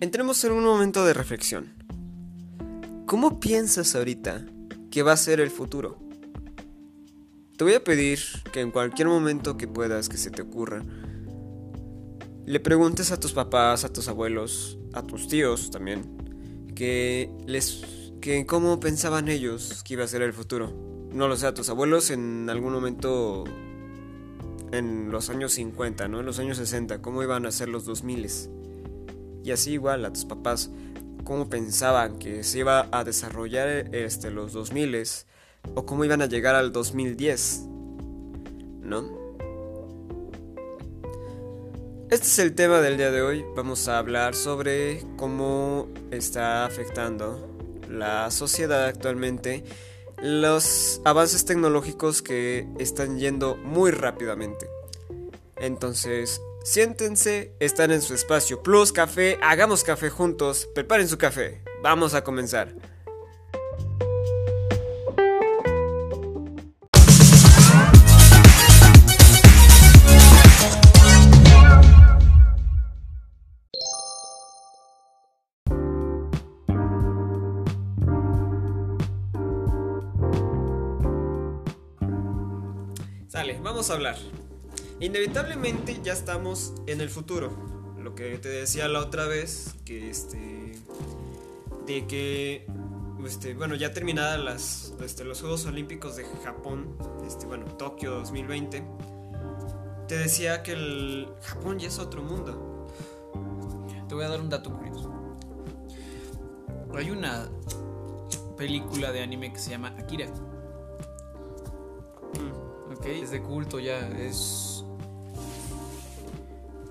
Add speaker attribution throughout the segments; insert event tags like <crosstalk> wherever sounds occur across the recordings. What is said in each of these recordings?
Speaker 1: entremos en un momento de reflexión. ¿Cómo piensas ahorita que va a ser el futuro? Te voy a pedir que en cualquier momento que puedas, que se te ocurra, le preguntes a tus papás, a tus abuelos, a tus tíos también, que les que cómo pensaban ellos que iba a ser el futuro. No lo sé, a tus abuelos en algún momento en los años 50, ¿no? En los años 60, cómo iban a ser los 2000. Y así igual a tus papás, cómo pensaban que se iba a desarrollar este, los 2000 o cómo iban a llegar al 2010, ¿no? Este es el tema del día de hoy. Vamos a hablar sobre cómo está afectando la sociedad actualmente los avances tecnológicos que están yendo muy rápidamente. Entonces, siéntense, están en su espacio Plus Café, hagamos café juntos, preparen su café, vamos a comenzar. Sale, vamos a hablar. Inevitablemente ya estamos en el futuro. Lo que te decía la otra vez, que este. de que. Este, bueno, ya terminadas las, este, los Juegos Olímpicos de Japón, este, bueno, Tokio 2020, te decía que el Japón ya es otro mundo.
Speaker 2: Te voy a dar un dato curioso. Hay una película de anime que se llama Akira.
Speaker 1: Mm,
Speaker 2: Ok, es de culto ya, es.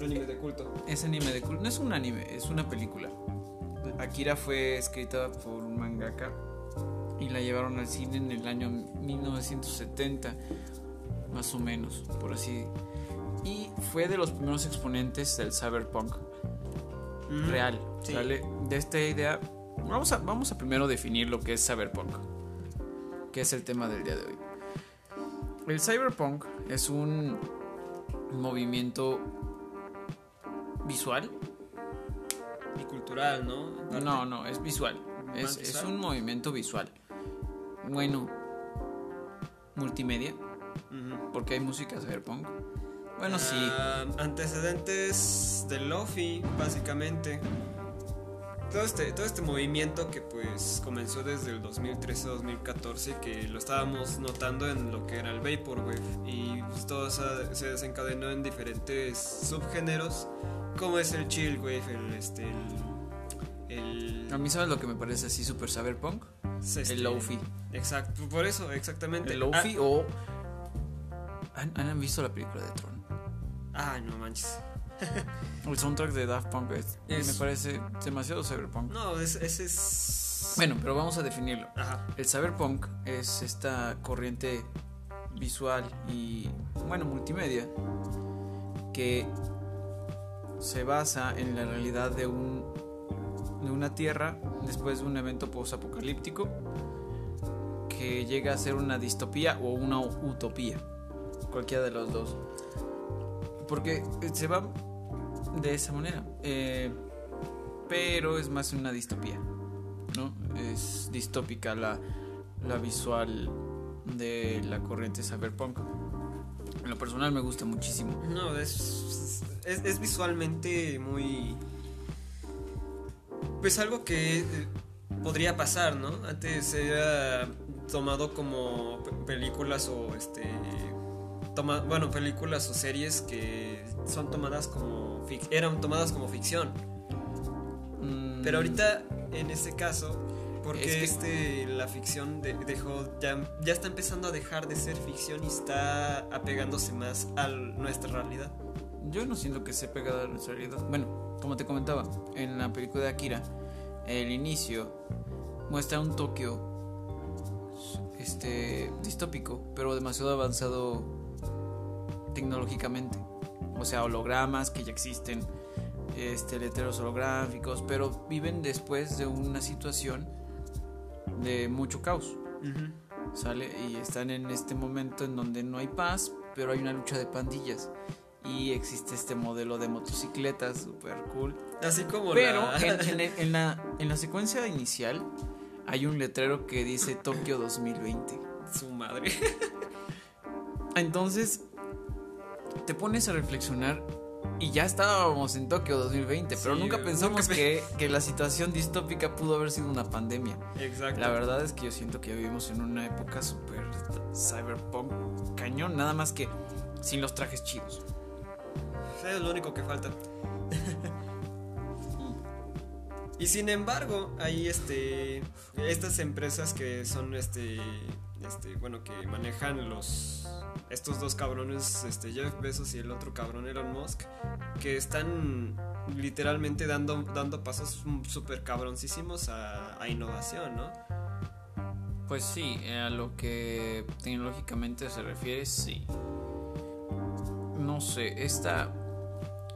Speaker 1: Anime de culto.
Speaker 2: Es anime de culto. No es un anime, es una película. Akira fue escrita por un mangaka y la llevaron al cine en el año 1970, más o menos, por así. Y fue de los primeros exponentes del cyberpunk
Speaker 1: Mm,
Speaker 2: real,
Speaker 1: sí.
Speaker 2: ¿sale? De esta idea, vamos a, vamos a primero definir lo que es cyberpunk, que es el tema del día de hoy. El cyberpunk es un movimiento visual.
Speaker 1: Y cultural, ¿no?
Speaker 2: No, no, es visual.
Speaker 1: ¿Más
Speaker 2: Es, es
Speaker 1: visual?
Speaker 2: un movimiento visual. Bueno, multimedia, porque hay música cyberpunk. Bueno, sí.
Speaker 1: Ah, antecedentes del Lofi, básicamente. Todo este, todo este movimiento que pues comenzó desde el 2013-2014, que lo estábamos notando en lo que era el Vaporwave, y pues todo se desencadenó en diferentes subgéneros, como es el Chillwave, el... Este, el, el
Speaker 2: A mí, ¿sabes lo que me parece así super cyberpunk?
Speaker 1: este,
Speaker 2: El Lofi.
Speaker 1: Exacto, por eso, exactamente.
Speaker 2: El Lofi o. ¿Han, han visto la película de Tron?
Speaker 1: Ah, no manches. <laughs>
Speaker 2: El soundtrack de Daft Punk es-
Speaker 1: Es-
Speaker 2: me parece demasiado cyberpunk.
Speaker 1: No, es- ese es...
Speaker 2: Bueno, pero vamos a definirlo.
Speaker 1: Ajá.
Speaker 2: El cyberpunk es esta corriente visual y, bueno, multimedia que se basa en la realidad de, un, de una tierra después de un evento post-apocalíptico que llega a ser una distopía o una utopía, cualquiera de los dos. Porque se va de esa manera, eh, pero es más una distopía. ¿no? Es distópica la, la visual de la corriente cyberpunk. En lo personal me gusta muchísimo.
Speaker 1: No, es, es, visualmente muy... Pues algo que eh, podría pasar, ¿no? Antes era tomado como pe- películas o este... Toma, bueno, películas o series que son tomadas como... eran tomadas como ficción.
Speaker 2: Mm,
Speaker 1: Pero ahorita, en este caso, porque
Speaker 2: Es que-
Speaker 1: este, la ficción de- dejó, ya, ya está empezando a dejar de ser ficción y está apegándose más a nuestra realidad.
Speaker 2: Yo no siento que se pegada a nuestra realidad. Bueno, como te comentaba, en la película de Akira, el inicio muestra un Tokio este distópico, pero demasiado avanzado tecnológicamente. O sea, hologramas que ya existen, este letreros holográficos, pero viven después de una situación de mucho caos. ¿Sale? Y están en este momento en donde no hay paz, pero hay una lucha de pandillas. Y existe este modelo de motocicletas super cool.
Speaker 1: Así como
Speaker 2: Pero
Speaker 1: la...
Speaker 2: en, en- <laughs> en la, en la secuencia inicial hay un letrero que dice Tokio 2020.
Speaker 1: Su madre.
Speaker 2: Entonces, te pones a reflexionar y ya estábamos en Tokio 2020, pero
Speaker 1: Sí,
Speaker 2: nunca
Speaker 1: nunca
Speaker 2: pensamos
Speaker 1: pe-
Speaker 2: que, que la situación distópica pudo haber sido una pandemia.
Speaker 1: Exacto.
Speaker 2: La verdad es que yo siento que vivimos en una época súper cyberpunk cañón, nada más que sin los trajes chidos.
Speaker 1: Es lo único que falta. y sin embargo, hay este estas empresas que son este este bueno que manejan los estos dos cabrones, este Jeff Bezos y el otro cabrón Elon Musk, que están literalmente dando dando pasos súper cabroncísimos a, a innovación, ¿no?
Speaker 2: Pues sí, eh, a lo que tecnológicamente se refiere, sí. No sé, esta.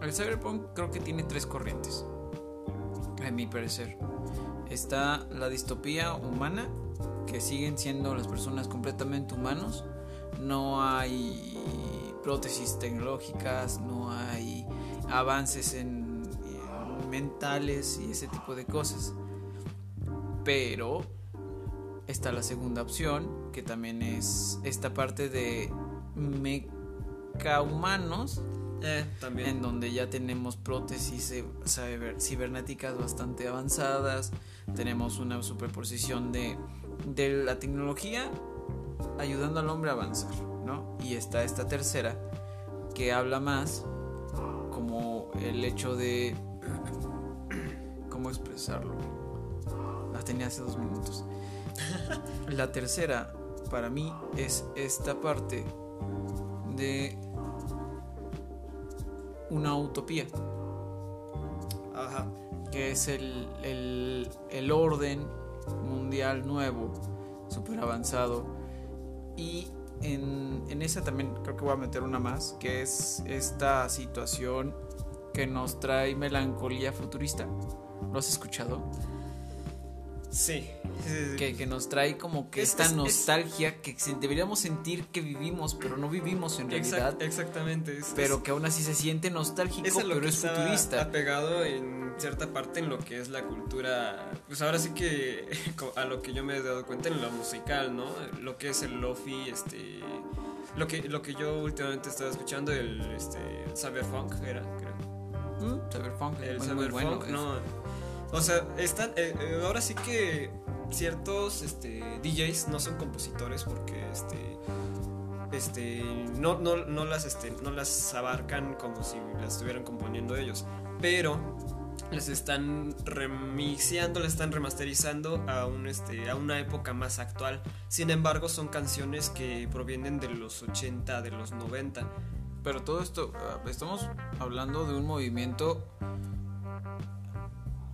Speaker 2: El cyberpunk creo que tiene tres corrientes. A mi parecer. Está la distopía humana, que siguen siendo las personas completamente humanos. No hay prótesis tecnológicas, no hay avances en, en mentales y ese tipo de cosas. Pero está la segunda opción, que también es esta parte de meca humanos,
Speaker 1: Eh, también.
Speaker 2: en donde ya tenemos prótesis eh, cibernéticas bastante avanzadas, tenemos una superposición de, de la tecnología ayudando al hombre a avanzar, ¿no? Y está esta tercera que habla más como el hecho de... ¿Cómo expresarlo? La tenía hace dos minutos. La tercera, para mí, es esta parte de una utopía,
Speaker 1: Ajá.
Speaker 2: que es el, el, el orden mundial nuevo, súper avanzado. Y en, en esa también creo que voy a meter una más, que es esta situación que nos trae melancolía futurista. ¿Lo has escuchado?
Speaker 1: Sí.
Speaker 2: que, que nos trae como que
Speaker 1: Es-
Speaker 2: esta
Speaker 1: es- es-
Speaker 2: nostalgia que deberíamos sentir que vivimos, pero no vivimos en realidad,
Speaker 1: Exact- exactamente.
Speaker 2: pero que aún así se siente nostálgico,
Speaker 1: lo
Speaker 2: pero
Speaker 1: que
Speaker 2: es
Speaker 1: está
Speaker 2: futurista.
Speaker 1: apegado en cierta parte en lo que es la cultura pues ahora sí que <laughs> a lo que yo me he dado cuenta en lo musical no lo que es el lofi este lo que lo que yo últimamente estaba escuchando el este el cyberfunk era creo
Speaker 2: Mm, Cyberpunk,
Speaker 1: el
Speaker 2: muy, muy
Speaker 1: cyberfunk
Speaker 2: bueno.
Speaker 1: no o sea están eh, eh, ahora sí que ciertos este DJs no son compositores porque este este no, no, no las este no las abarcan como si las estuvieran componiendo ellos pero las están remixeando, las están remasterizando a un este a una época más actual. Sin embargo, son canciones que provienen de los 80, de los 90.
Speaker 2: Pero todo esto, ah, estamos hablando de un movimiento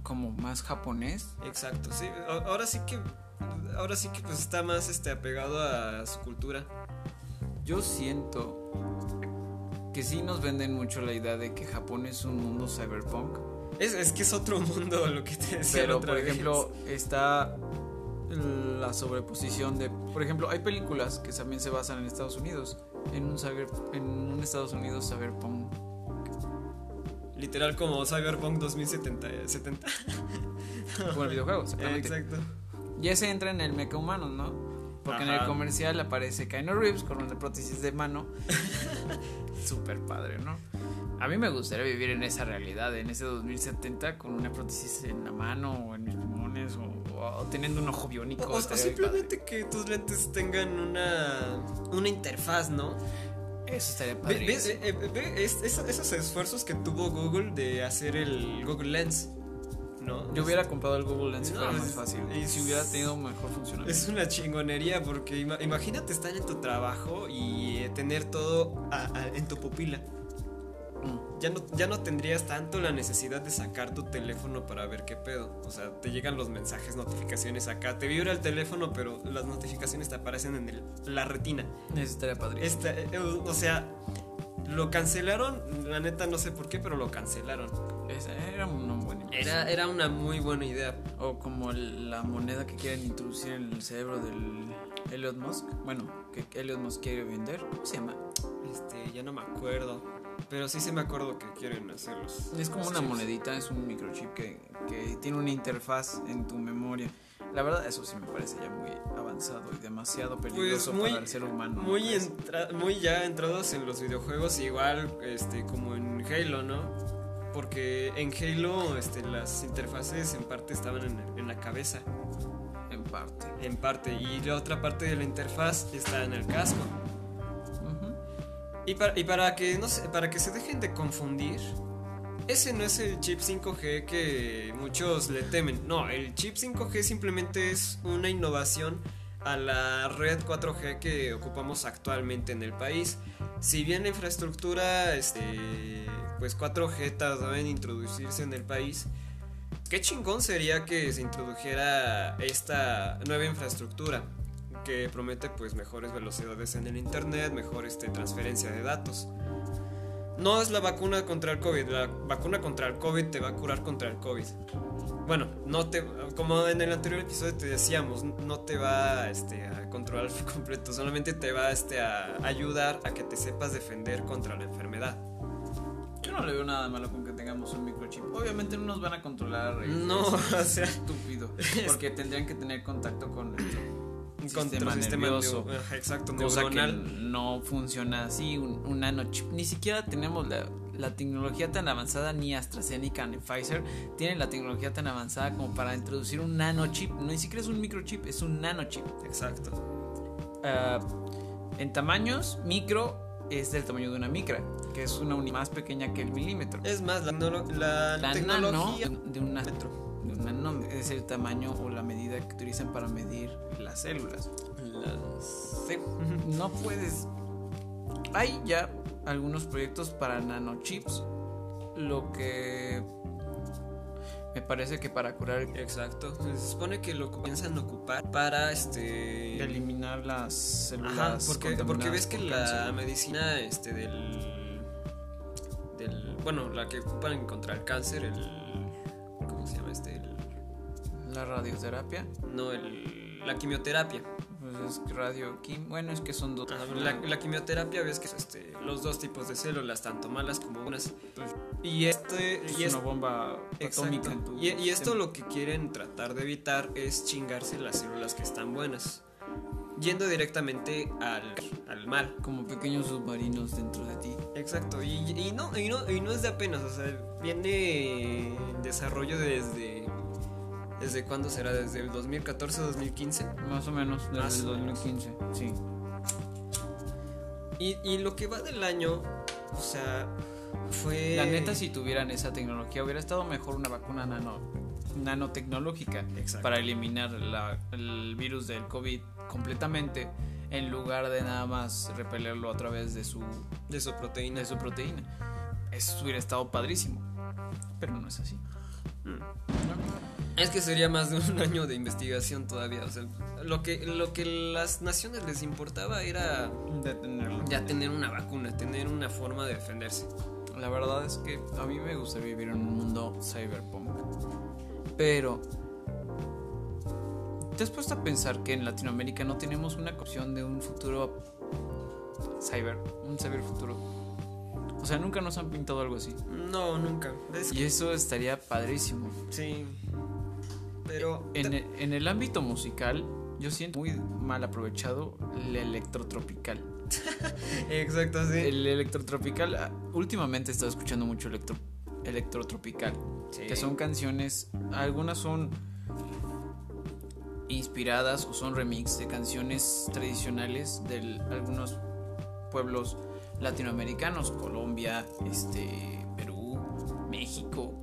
Speaker 2: como más japonés.
Speaker 1: Exacto, sí. Ahora sí que ahora sí que pues está más este apegado a su cultura.
Speaker 2: Yo siento que sí nos venden mucho la idea de que Japón es un mundo cyberpunk.
Speaker 1: Es, es que es otro <laughs> mundo lo que te decía la
Speaker 2: Pero,
Speaker 1: otra
Speaker 2: por
Speaker 1: vez.
Speaker 2: ejemplo, está la sobreposición de. Por ejemplo, hay películas que también se basan en Estados Unidos. En un, cyber, en un Estados Unidos cyberpunk.
Speaker 1: Literal como Cyberpunk 2070, 70. <laughs>
Speaker 2: Como el videojuego, exactamente.
Speaker 1: Exacto.
Speaker 2: Y ese entra en el mecha humano, ¿no? Porque en el
Speaker 1: Ajá.
Speaker 2: comercial aparece Keanu Reeves con una prótesis de mano. <laughs> Súper padre, ¿no? A mí me gustaría vivir en esa realidad, en ese 2070, con una prótesis en la mano o en mis pulmones o, o teniendo un ojo biónico.
Speaker 1: O, o simplemente que tus lentes tengan una una interfaz, ¿no?
Speaker 2: Eso estaría padre.
Speaker 1: ves, eh, eh, ve es- es- esos esfuerzos que tuvo Google de hacer el Google Lens, ¿no?
Speaker 2: Yo hubiera comprado el Google Lens si
Speaker 1: No,
Speaker 2: fuera más fácil.
Speaker 1: es-
Speaker 2: Y si hubiera tenido mejor funcionamiento.
Speaker 1: Es una chingonería porque ima- imagínate estar en tu trabajo y tener todo a- a- en tu pupila.
Speaker 2: Mm.
Speaker 1: Ya no, ya no tendrías tanto la necesidad de sacar tu teléfono para ver qué pedo. O sea, te llegan los mensajes, notificaciones acá. Te vibra el teléfono, pero las notificaciones te aparecen en el- la retina.
Speaker 2: Eso estaría.
Speaker 1: Esta, eh, eh, o sea, lo cancelaron. La neta no sé por qué, pero lo cancelaron.
Speaker 2: Esa era una buena inversión.
Speaker 1: Era, era una muy buena idea.
Speaker 2: O como la moneda que quieren introducir en el cerebro del Elon Musk. Bueno, que Elon Musk quiere vender. ¿Cómo se llama?
Speaker 1: Este, ya no me acuerdo. Pero sí se me acuerdo que quieren hacerlos.
Speaker 2: Es como una monedita, es un microchip que, que tiene una interfaz en tu memoria. La verdad, eso sí me parece ya muy avanzado y demasiado
Speaker 1: Pues
Speaker 2: peligroso
Speaker 1: muy,
Speaker 2: para el ser humano.
Speaker 1: muy ya entrados en los videojuegos, igual este, como en Halo, ¿no? Porque en Halo este, las interfaces en parte estaban en, en la cabeza,
Speaker 2: En parte.
Speaker 1: en parte, y la otra parte de la interfaz está en el casco.
Speaker 2: Ujú.
Speaker 1: Y para, y para que no se, para que se dejen de confundir, ese no es el chip 5G que muchos le temen. No, el chip 5G simplemente es una innovación a la red 4G que ocupamos actualmente en el país. Si bien la infraestructura este, pues 4G tardó en introducirse en el país, qué chingón sería que se introdujera esta nueva infraestructura que promete pues mejores velocidades en el internet, mejor este, transferencia de datos. No es la vacuna contra el COVID, la vacuna contra el COVID te va a curar contra el COVID. Bueno, no te, como en el anterior episodio te decíamos, no te va este, a controlar por <laughs> completo, solamente te va este, a ayudar a que te sepas defender contra la enfermedad.
Speaker 2: Yo no le veo nada malo con que tengamos un microchip. Obviamente no nos van a controlar. eh,
Speaker 1: No,
Speaker 2: es- <laughs>
Speaker 1: o sea,
Speaker 2: estúpido. Porque tendrían que tener contacto con
Speaker 1: contra
Speaker 2: sistema nervioso.
Speaker 1: exacto,
Speaker 2: cosa que no funciona así, un, un nanochip. Ni siquiera tenemos la, la tecnología tan avanzada, ni AstraZeneca ni Pfizer tienen la tecnología tan avanzada como para introducir un nanochip. No, ni siquiera es un microchip, es un nanochip.
Speaker 1: Exacto.
Speaker 2: Ah, en tamaños, micro es del tamaño de una micra, que es una unidad más pequeña que el milímetro.
Speaker 1: Es más, la,
Speaker 2: nano
Speaker 1: tecnología...
Speaker 2: de, de una, de es el tamaño o la medida que utilizan para medir las células.
Speaker 1: Las-. <laughs>
Speaker 2: No puedes. Hay ya algunos proyectos para nanochips. Lo que me parece que para curar,
Speaker 1: Exacto. Se supone que lo piensan ocupar para este.
Speaker 2: eliminar las células.
Speaker 1: Ajá, porque, porque ves que
Speaker 2: por
Speaker 1: la
Speaker 2: cáncer.
Speaker 1: medicina este del. del. bueno, la que ocupan contra el cáncer, el. ¿Cómo se llama
Speaker 2: la radioterapia,
Speaker 1: no, el. la quimioterapia.
Speaker 2: pues es radio quim- bueno, es que son dos.
Speaker 1: Ajá, La, la quimioterapia ves que es este, los dos tipos de células, tanto malas como buenas. Y este.
Speaker 2: es
Speaker 1: Y
Speaker 2: una bomba atómica en tu
Speaker 1: Y, y esto lo que quieren tratar de evitar es chingarse las células que están buenas. Yendo directamente al, al mal.
Speaker 2: como pequeños submarinos dentro de ti.
Speaker 1: Exacto. Y, y no, y, no, y no es de apenas. O sea, viene en desarrollo desde. ¿Desde cuándo será? ¿Desde el 2014-2015?
Speaker 2: Más o menos desde
Speaker 1: Más
Speaker 2: el
Speaker 1: o menos.
Speaker 2: 2015. Sí.
Speaker 1: Y, y lo que va del año, o sea, fue.
Speaker 2: La neta, si tuvieran esa tecnología, hubiera estado mejor una vacuna nano, nanotecnológica
Speaker 1: Exacto.
Speaker 2: para eliminar la- el virus del COVID completamente en lugar de nada más repelerlo a través de su,
Speaker 1: De su proteína.
Speaker 2: de su proteína. Eso hubiera estado padrísimo, pero no es así.
Speaker 1: Mm. Es que sería más de un <laughs> año de investigación todavía. O sea, lo que, lo que las naciones les importaba era
Speaker 2: Detenerlo.
Speaker 1: ya tener una vacuna, tener una forma de defenderse.
Speaker 2: La verdad es que a mí me gustaría vivir en un mundo cyberpunk. Pero ¿te has puesto a pensar que en Latinoamérica no tenemos una opción de un futuro cyber, un cyber futuro? O sea, nunca nos han pintado algo así.
Speaker 1: No, nunca. Es-
Speaker 2: Y eso estaría padrísimo.
Speaker 1: sí. Pero.
Speaker 2: En el, en el ámbito musical, yo siento muy mal aprovechado el electrotropical. <laughs>
Speaker 1: Exacto, sí.
Speaker 2: El electrotropical, ah, últimamente he estado escuchando mucho electro, electrotropical.
Speaker 1: Sí.
Speaker 2: que son canciones, algunas son inspiradas o son remix de canciones tradicionales de algunos pueblos latinoamericanos, Colombia, este, Perú, México,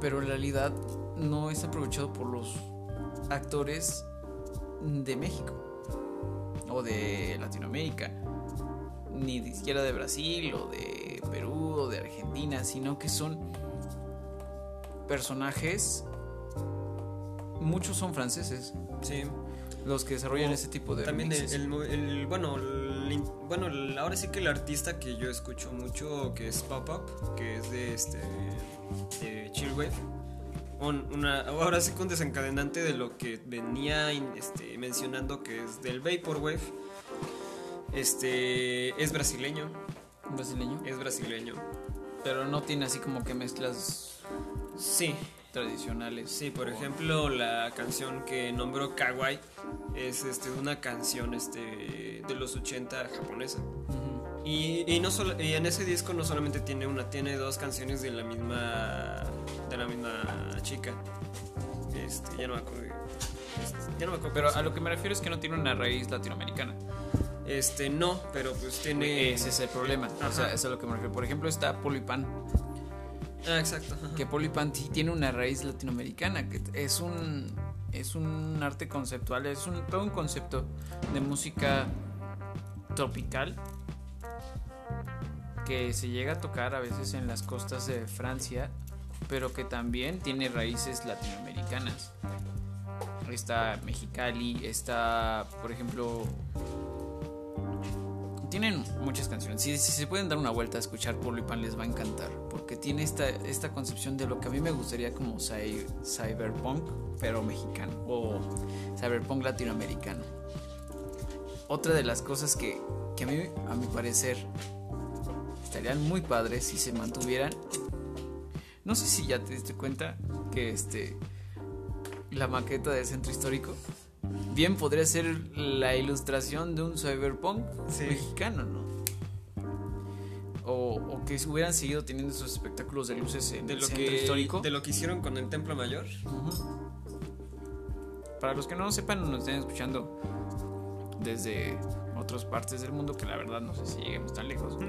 Speaker 2: pero en realidad no es aprovechado por los actores de México o de Latinoamérica, ni de siquiera de Brasil o de Perú o de Argentina, sino que son personajes, muchos son franceses,
Speaker 1: Sí.
Speaker 2: los que desarrollan
Speaker 1: O
Speaker 2: ese tipo de
Speaker 1: También el, el el- bueno, el bueno, ahora sí que el artista que yo escucho mucho, que es Pop Up, que es de este de Chillwave, un- una, ahora sí un desencadenante de lo que venía este, mencionando que es del Vaporwave, Este es brasileño,
Speaker 2: brasileño.
Speaker 1: es brasileño.
Speaker 2: Pero no tiene así como que mezclas
Speaker 1: Sí,
Speaker 2: tradicionales.
Speaker 1: sí, por
Speaker 2: O-
Speaker 1: ejemplo, la canción que nombró Kawaii es este una canción este de los 80 japonesa.
Speaker 2: Ujú.
Speaker 1: Y, y no solo, y en ese disco no solamente tiene una, tiene dos canciones de la misma de la misma chica. Este, ya no me acuerdo. este, ya no me acuerdo.
Speaker 2: Pero a lo que me refiero es que no tiene una raíz latinoamericana.
Speaker 1: Este, no, pero pues tiene
Speaker 2: Ese es el problema. O sea, eso es a lo que me refiero. Por ejemplo, está Polipan.
Speaker 1: Ah, exacto. ajá.
Speaker 2: Que Polipan sí tiene una raíz latinoamericana. Que es un. Es un arte conceptual. Es un, todo un concepto de música tropical. Que se llega a tocar a veces en las costas de Francia. Pero que también tiene raíces latinoamericanas. Está Mexicali, está, por ejemplo, tienen muchas canciones. Si, se pueden dar una vuelta a escuchar Polo y Pan les va a encantar. Porque tiene esta, esta concepción de lo que a mí me gustaría como cy- cyberpunk, pero mexicano. O cyberpunk latinoamericano. Otra de las cosas que, que a mí, a mi parecer, estarían muy padres si se mantuvieran. No sé si ya te diste cuenta que este la maqueta del centro histórico bien podría ser la ilustración de un cyberpunk
Speaker 1: Sí.
Speaker 2: mexicano, ¿no? O, o que hubieran seguido teniendo esos espectáculos de luces en
Speaker 1: de
Speaker 2: el
Speaker 1: lo
Speaker 2: centro
Speaker 1: que
Speaker 2: histórico.
Speaker 1: de lo que hicieron con el Templo Mayor.
Speaker 2: Para los que no sepan, nos estén escuchando desde otras partes del mundo, que la verdad no sé si lleguemos tan lejos. <laughs>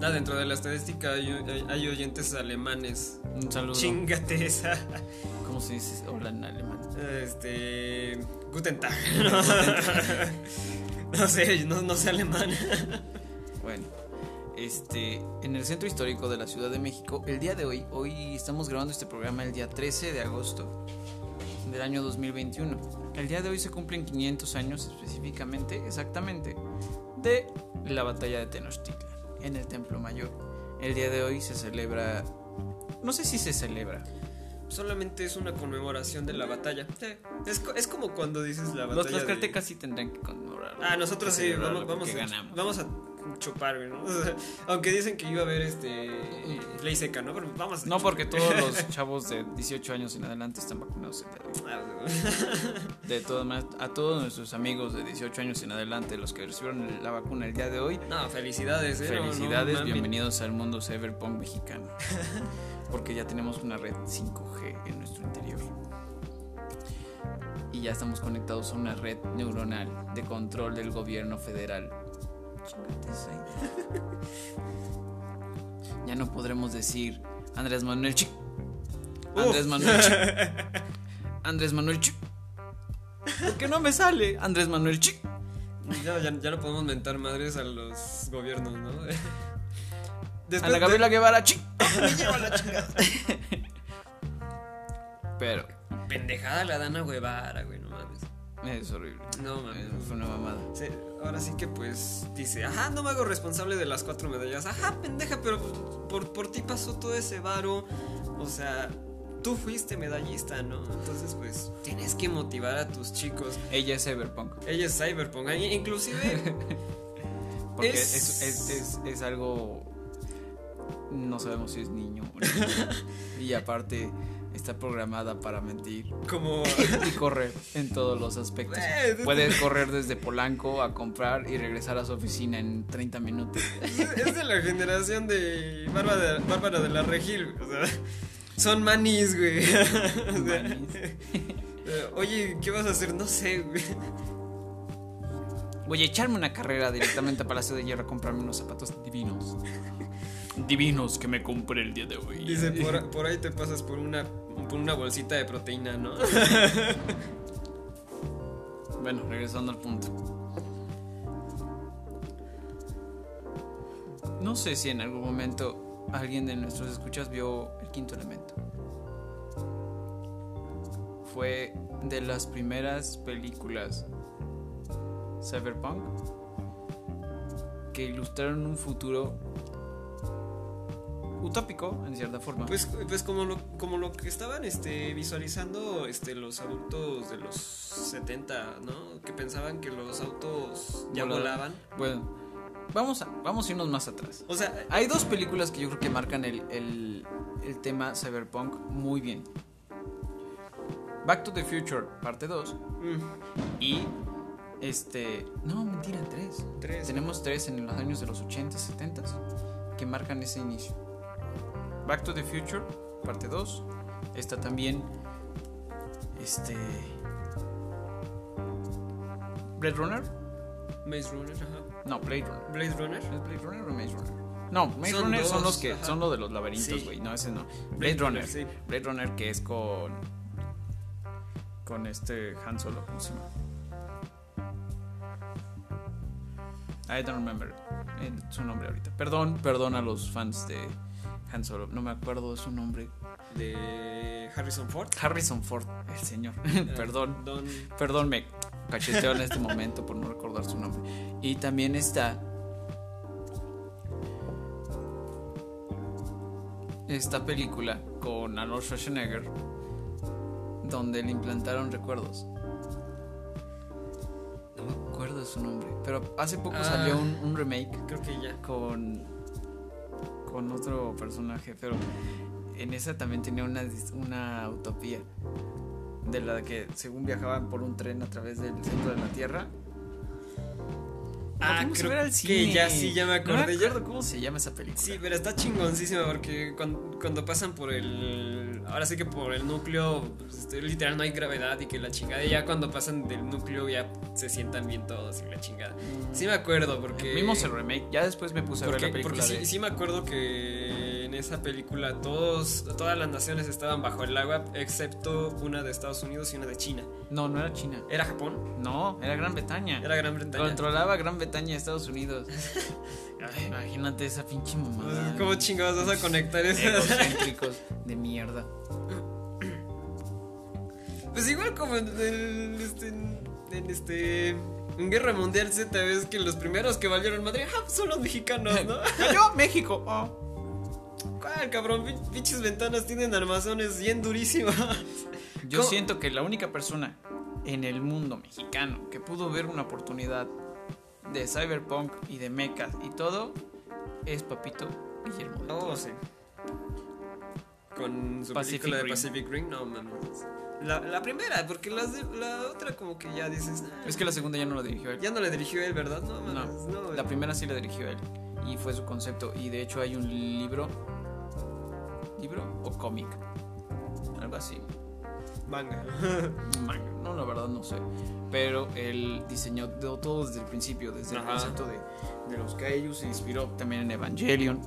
Speaker 1: Ah, dentro de la estadística hay, hay- hay oyentes alemanes.
Speaker 2: Un saludo.
Speaker 1: Chingate esa.
Speaker 2: ¿Cómo se dice hola en alemán?
Speaker 1: Este. Guten Tag. <laughs> No, No sé, no, no sé alemán.
Speaker 2: Bueno, este, en el centro histórico de la Ciudad de México, el día de hoy, hoy estamos grabando este programa el día 13 de agosto del año 2021. El día de hoy se cumplen 500 años específicamente, exactamente, de la batalla de Tenochtitlan en el Templo Mayor. El día de hoy se celebra, no sé si se celebra,
Speaker 1: Solamente es una conmemoración de la batalla. Sí. Es, es como cuando dices la batalla.
Speaker 2: los
Speaker 1: de-
Speaker 2: tlaxcaltecas sí tendrán que conmemorar.
Speaker 1: Ah, nosotros sí, vamos, vamos, a,
Speaker 2: ganamos.
Speaker 1: vamos a chupar, güey, ¿no? <laughs> O sea, aunque dicen que iba a haber este ley seca, ¿no? Pero vamos a
Speaker 2: No, porque todos <laughs> los chavos de 18 años en adelante están vacunados de.
Speaker 1: Ah.
Speaker 2: De todas maneras, a todos nuestros amigos de 18 años en adelante, los que recibieron la vacuna el día de hoy,
Speaker 1: No, felicidades, ¿eh? No
Speaker 2: felicidades, bienvenidos al mundo cyberpunk mexicano. <laughs> Porque ya tenemos una red 5G en nuestro interior. Y ya estamos conectados a una red neuronal de control del gobierno federal. <laughs> Ya no podremos decir Andrés Manuel Chic. Andrés Manuel Chic. <laughs> Andrés Manuel Chic. ¿Por qué no me sale? Andrés Manuel Chic.
Speaker 1: Ya, ya, ya no podemos mentar madres a los gobiernos, ¿no? <laughs> Después
Speaker 2: Ana
Speaker 1: de-
Speaker 2: Gabriela Guevara Chic. Me lleva la chingada. Pero
Speaker 1: Pendejada la Dana Guevara, güey, no mames.
Speaker 2: Es horrible.
Speaker 1: No mames.
Speaker 2: Fue una mamada.
Speaker 1: Sí, ahora sí que pues dice, ajá, no me hago responsable de las cuatro medallas. Ajá, pendeja, pero pues, por, por ti pasó todo ese varo. O sea, tú fuiste medallista, ¿no? Entonces pues tienes que motivar a tus chicos.
Speaker 2: Ella es cyberpunk.
Speaker 1: Ella es cyberpunk, inclusive... <laughs>
Speaker 2: Porque
Speaker 1: Es-
Speaker 2: es, es, es, es algo. No sabemos si es niño o niña. <laughs> y aparte está programada para mentir
Speaker 1: como...
Speaker 2: y correr en todos los aspectos.
Speaker 1: Güey,
Speaker 2: Puede correr desde Polanco a comprar y regresar a su oficina en 30 minutos.
Speaker 1: es de la generación de Bárbara, Bárbara de la Regil, o sea, son manis, güey. O sea,
Speaker 2: Manis.
Speaker 1: eh, <laughs> Oye, ¿qué vas a hacer? No sé, güey.
Speaker 2: Voy a echarme una carrera directamente a Palacio de Hierro a comprarme unos zapatos divinos. Divinos que me compré el día de hoy.
Speaker 1: Dice, <laughs> por, por ahí te pasas por una, por una bolsita de proteína, ¿no?
Speaker 2: Bueno, regresando al punto. No sé si en algún momento alguien de nuestros escuchas vio el quinto elemento. Fue de las primeras películas cyberpunk que ilustraron un futuro utópico, en cierta forma.
Speaker 1: Pues, pues como, lo, como lo que estaban este, visualizando este, los adultos de los 70, ¿no? Que pensaban que los autos ya
Speaker 2: Volaban.
Speaker 1: volaban.
Speaker 2: Bueno, vamos a, vamos a irnos más atrás.
Speaker 1: O sea,
Speaker 2: Hay dos películas que yo creo que marcan el, el, el tema cyberpunk muy bien. Back to the Future, parte 2.
Speaker 1: mm,
Speaker 2: Y este... No, mentira, tres.
Speaker 1: tres.
Speaker 2: Tenemos tres en los años de los 80, 70 que marcan ese inicio. Back to the Future, parte 2. Está también. Este. Blade Runner.
Speaker 1: Maze Runner, ajá.
Speaker 2: No, Blade Runner.
Speaker 1: Blade Runner.
Speaker 2: ¿Es Blade Runner o Maze Runner? No, Maze
Speaker 1: Son
Speaker 2: Runner son los que
Speaker 1: ajá.
Speaker 2: son los de los laberintos,
Speaker 1: Sí.
Speaker 2: güey. No, ese no. Blade,
Speaker 1: Blade
Speaker 2: Runner.
Speaker 1: Sí.
Speaker 2: Blade Runner que es con con este Han Solo, ¿cómo se llama? I don't remember su nombre ahorita. Perdón, perdón a los fans de Han Solo. No me acuerdo su nombre.
Speaker 1: De Harrison Ford.
Speaker 2: Harrison Ford, el señor. <laughs> perdón,
Speaker 1: Don.
Speaker 2: perdón, me cacheteo en este momento por no recordar su nombre. Y también está esta película con Arnold Schwarzenegger donde le implantaron recuerdos. No me acuerdo de su nombre, pero hace poco
Speaker 1: Ah.
Speaker 2: salió un, un remake
Speaker 1: Creo que ya.
Speaker 2: con con otro personaje, pero en esa también tenía una, una utopía de la que según viajaban por un tren a través del centro de la Tierra.
Speaker 1: Ah, creo
Speaker 2: ver al
Speaker 1: que
Speaker 2: cine.
Speaker 1: ya sí, ya me
Speaker 2: No
Speaker 1: acordé. ya.
Speaker 2: acuerdo cómo se llama esa película.
Speaker 1: Sí, pero está chingoncísima porque cuando, cuando pasan por el. Ahora sí que por el núcleo, pues, este, literal no hay gravedad y que la chingada. Y ya cuando pasan del núcleo ya se sientan bien todos y la chingada. Sí me acuerdo porque.
Speaker 2: Vimos el remake, ya después me puse a ver la película
Speaker 1: porque sí, sí me acuerdo que en esa película todos, todas las naciones estaban bajo el agua, excepto una de Estados Unidos y una de China.
Speaker 2: No, no era China.
Speaker 1: ¿Era Japón?
Speaker 2: No, era Gran Bretaña.
Speaker 1: Era Gran Bretaña.
Speaker 2: Controlaba Gran Bretaña y Estados Unidos. <laughs> Ay, imagínate esa pinche mamada.
Speaker 1: ¿Cómo chingados vas a conectar eso?
Speaker 2: Egocéntricos de mierda.
Speaker 1: Pues igual como en, el- este, en este en Guerra Mundial Z ves que los primeros que valieron madre ah, son los mexicanos, ¿no? <laughs>
Speaker 2: Cayó México. Oh.
Speaker 1: ¿Cuál cabrón? Pin- Pinches ventanas tienen armazones bien durísimas. <laughs>
Speaker 2: Yo
Speaker 1: ¿Cómo?
Speaker 2: siento que la única persona en el mundo mexicano que pudo ver una oportunidad de cyberpunk y de mechas y todo es Papito Guillermo. del Toro.
Speaker 1: Oh, sí. Con su
Speaker 2: Pacific
Speaker 1: película de
Speaker 2: Rim.
Speaker 1: Pacific Rim, no mames. La, la primera, porque las de- la otra como que ya dices, ah,
Speaker 2: Es que la segunda ya no la dirigió él.
Speaker 1: ya no le dirigió él, ¿verdad? No,
Speaker 2: No,
Speaker 1: mames, no.
Speaker 2: la primera sí la dirigió él y fue su concepto y de hecho hay un libro libro o cómic. Algo así.
Speaker 1: Manga. <laughs>
Speaker 2: manga, no la verdad no sé. Pero él diseñó todo desde el principio desde el concepto de, de los Kaiju se inspiró también en Evangelion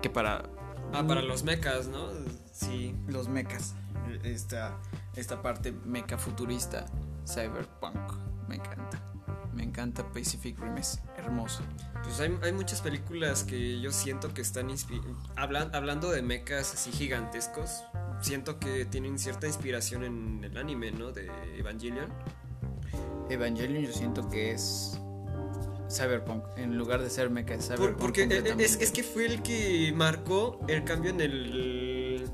Speaker 2: que para
Speaker 1: Ah, para los mechas, ¿no? Sí.
Speaker 2: los mechas esta, esta parte mecha futurista cyberpunk me encanta me encanta Pacific Rim es hermoso
Speaker 1: Pues hay, hay muchas películas que yo siento que están inspi- hablan- hablando de mechas así gigantescos. Siento que tienen cierta inspiración en el anime, ¿no? De Evangelion.
Speaker 2: Evangelion yo siento que es cyberpunk en lugar de ser mecha es
Speaker 1: Por-
Speaker 2: cyberpunk
Speaker 1: porque eh, es, es que fue el que marcó el cambio en el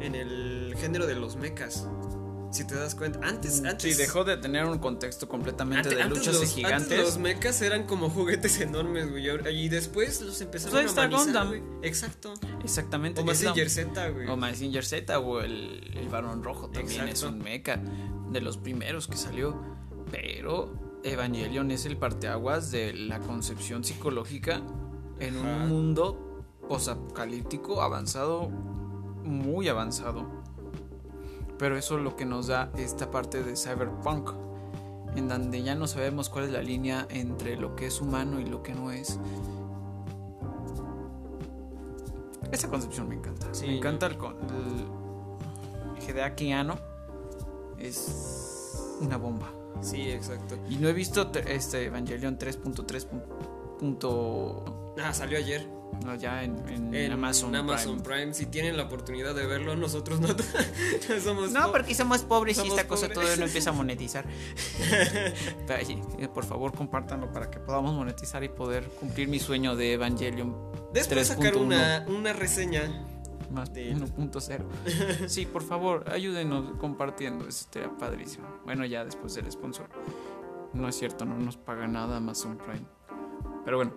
Speaker 1: en el género de los mechas. Si te das cuenta, antes antes
Speaker 2: sí dejó de tener un contexto completamente de
Speaker 1: antes
Speaker 2: luchas
Speaker 1: los,
Speaker 2: de
Speaker 1: antes
Speaker 2: gigantes
Speaker 1: los mechas eran como juguetes enormes, güey. Y después los empezaron
Speaker 2: Pues
Speaker 1: a
Speaker 2: ahí está Gundam.
Speaker 1: güey. Exacto.
Speaker 2: exactamente
Speaker 1: O Mazinger Z, güey.
Speaker 2: o Mazinger Z o el, el Barón Rojo también es un mecha de los primeros que salió pero Evangelion es el parteaguas de la concepción psicológica en
Speaker 1: Ajá.
Speaker 2: un mundo posapocalíptico avanzado muy avanzado pero eso es lo que nos da esta parte de cyberpunk en donde ya no sabemos cuál es la línea entre lo que es humano y lo que no es esa concepción me encanta
Speaker 1: Sí,
Speaker 2: me encanta el, con- el Hideaki Anno es una bomba
Speaker 1: Sí, exacto.
Speaker 2: y no he visto te- este Evangelion 3.3 punto- punto
Speaker 1: Ah, salió ayer.
Speaker 2: No, ya en, en
Speaker 1: en
Speaker 2: Amazon,
Speaker 1: Amazon
Speaker 2: Prime.
Speaker 1: Prime. Si tienen la oportunidad de verlo, nosotros no, <laughs> no somos.
Speaker 2: No,
Speaker 1: po-
Speaker 2: porque somos pobres y
Speaker 1: Somos
Speaker 2: esta cosa
Speaker 1: pobres.
Speaker 2: todavía no empieza a monetizar. <laughs> Eh, por favor, compártanlo para que podamos monetizar y poder cumplir mi sueño de Evangelion
Speaker 1: Después sacar
Speaker 2: 3.1.
Speaker 1: una, una reseña.
Speaker 2: más
Speaker 1: de-
Speaker 2: 1.0. <laughs> Sí, por favor, ayúdenos compartiendo. Eso estaría padrísimo. Bueno, ya después del sponsor. No es cierto, no nos paga nada Amazon Prime. Pero bueno,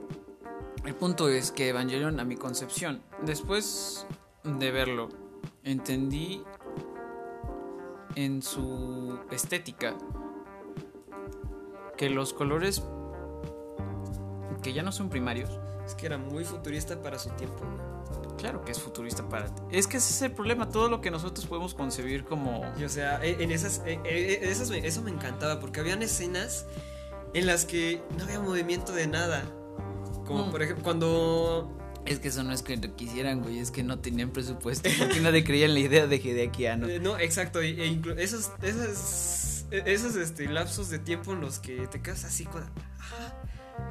Speaker 2: el punto es que Evangelion, a mi concepción, después de verlo, entendí en su estética que los colores que ya no son primarios,
Speaker 1: Es que era muy futurista para su tiempo. ¿no?
Speaker 2: Claro que es futurista para ti. Es que ese es el problema, todo lo que nosotros podemos concebir como...
Speaker 1: Y o sea, e- en esas, e- e- esas me- eso me encantaba porque habían escenas en las que no había movimiento de nada. Como
Speaker 2: Mm.
Speaker 1: por ejemplo, cuando
Speaker 2: Es que eso no es que lo quisieran, güey, es que no tenían presupuesto. <laughs> Porque nadie creía en la idea de Hideaki Anno.
Speaker 1: Eh, no, exacto, e, e inclu- esos, esos, e- esos este, lapsos de tiempo en los que te quedas así con... ajá,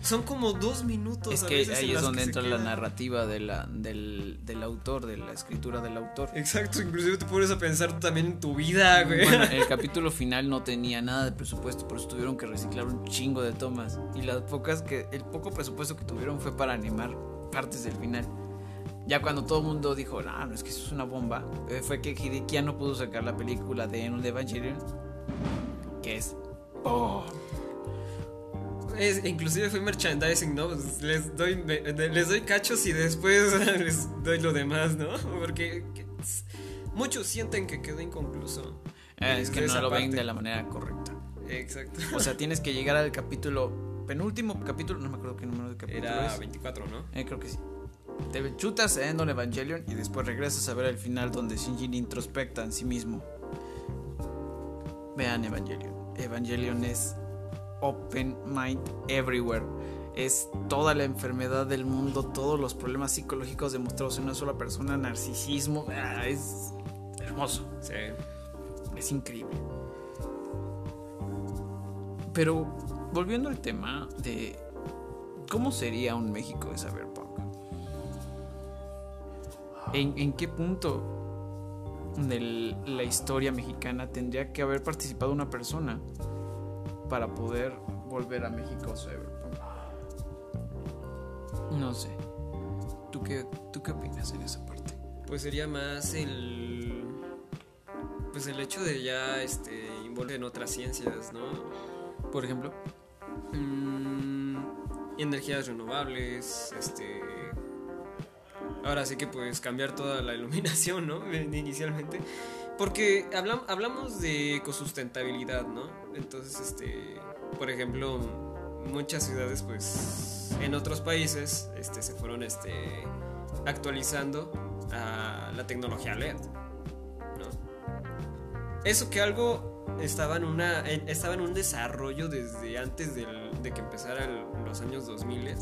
Speaker 1: son como dos minutos.
Speaker 2: Es
Speaker 1: a
Speaker 2: que
Speaker 1: veces en
Speaker 2: ahí es donde entra la narrativa de la, del, del autor, de la escritura del autor.
Speaker 1: Exacto, inclusive te pones a pensar también en tu vida, güey.
Speaker 2: Bueno, el <laughs> capítulo final no tenía nada de presupuesto, por eso tuvieron que reciclar un chingo de tomas. Y las pocas que, el poco presupuesto que tuvieron fue para animar partes del final. Ya cuando todo el mundo dijo, no, no es que eso es una bomba, eh, fue que Hideki no pudo sacar la película de Enon de Evangelion, que es. ¡Oh!
Speaker 1: Es- inclusive fue merchandising, ¿no? Pues les doy les doy cachos y después <laughs> les doy lo demás, ¿no? <laughs> Porque que- muchos sienten que quedó inconcluso.
Speaker 2: Eh, es que no lo ven de la manera correcta.
Speaker 1: Exacto.
Speaker 2: O sea, <laughs> tienes que llegar al capítulo, penúltimo capítulo, no me acuerdo qué número de capítulo
Speaker 1: Era
Speaker 2: es.
Speaker 1: 24, ¿no?
Speaker 2: Eh, creo que sí. Te chutas a Endon Evangelion y después regresas a ver el final donde Shinji introspecta en sí mismo. Vean Evangelion. Evangelion es open mind everywhere. Es toda la enfermedad del mundo, todos los problemas psicológicos demostrados en una sola persona, narcisismo. Ah, es hermoso.
Speaker 1: Sí.
Speaker 2: Es increíble. Pero volviendo al tema de cómo sería un México de Cyberpunk. ¿En, en qué punto de la historia mexicana tendría que haber participado una persona para poder volver a México Cyberpunk? No sé. ¿Tú qué, ¿Tú qué opinas en esa parte?
Speaker 1: Pues sería más el. Pues el hecho de ya este involucrar en otras ciencias, ¿no?
Speaker 2: Por ejemplo.
Speaker 1: Mm, energías renovables, este. Ahora sí que pues cambiar toda la iluminación, ¿no? <laughs> Inicialmente. Porque hablam- hablamos de ecosustentabilidad, ¿no? Entonces, este. Por ejemplo, muchas ciudades, pues. En otros países, este, se fueron, este. actualizando a la tecnología LED. ¿No? Eso que algo estaba en una estaba en un desarrollo desde antes del- de que empezaran los años 2000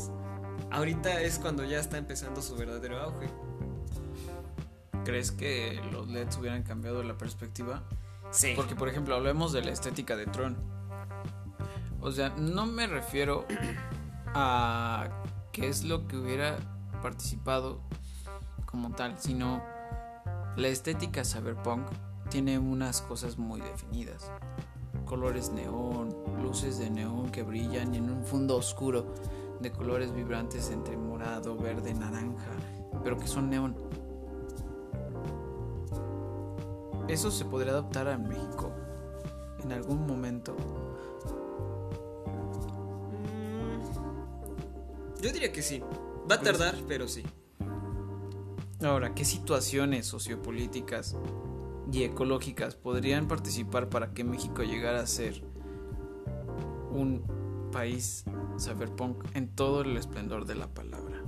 Speaker 1: ahorita es cuando ya está empezando su verdadero auge
Speaker 2: ¿Crees que los LEDs hubieran cambiado la perspectiva?
Speaker 1: sí
Speaker 2: Porque, por ejemplo, hablemos de la estética de Tron. O sea, no me refiero <clears throat> a qué es lo que hubiera participado como tal, sino la estética cyberpunk tiene unas cosas muy definidas. Colores neón, luces de neón que brillan en un fondo oscuro de colores vibrantes entre morado, verde, naranja, pero que son neón. ¿Eso se podría adaptar a México en algún momento?
Speaker 1: Mm, yo diría que sí va a
Speaker 2: Pues-
Speaker 1: tardar pero sí
Speaker 2: Ahora, ¿qué situaciones sociopolíticas y ecológicas podrían participar para que México llegara a ser un país cyberpunk en todo el esplendor de la palabra?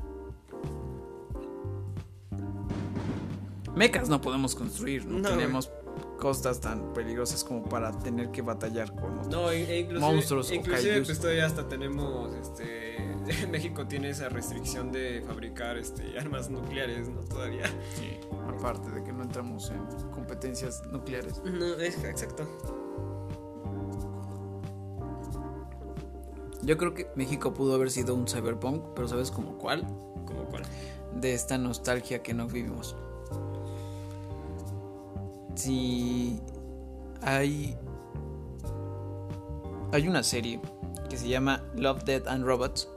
Speaker 2: Mecas no podemos construir, no,
Speaker 1: No,
Speaker 2: tenemos costas tan peligrosas como para tener que batallar con otros.
Speaker 1: no e- e inclusive,
Speaker 2: Monstruos o
Speaker 1: inclusive
Speaker 2: kaijus.
Speaker 1: pues todavía hasta tenemos este <laughs> México tiene esa restricción de fabricar este armas nucleares no todavía
Speaker 2: Sí, aparte de que no entramos en competencias nucleares.
Speaker 1: no es exacto
Speaker 2: Yo creo que México pudo haber sido un cyberpunk, pero ¿sabes como cuál?
Speaker 1: como cuál
Speaker 2: de esta nostalgia que no vivimos. Si hay hay una serie que se llama Love, Death and Robots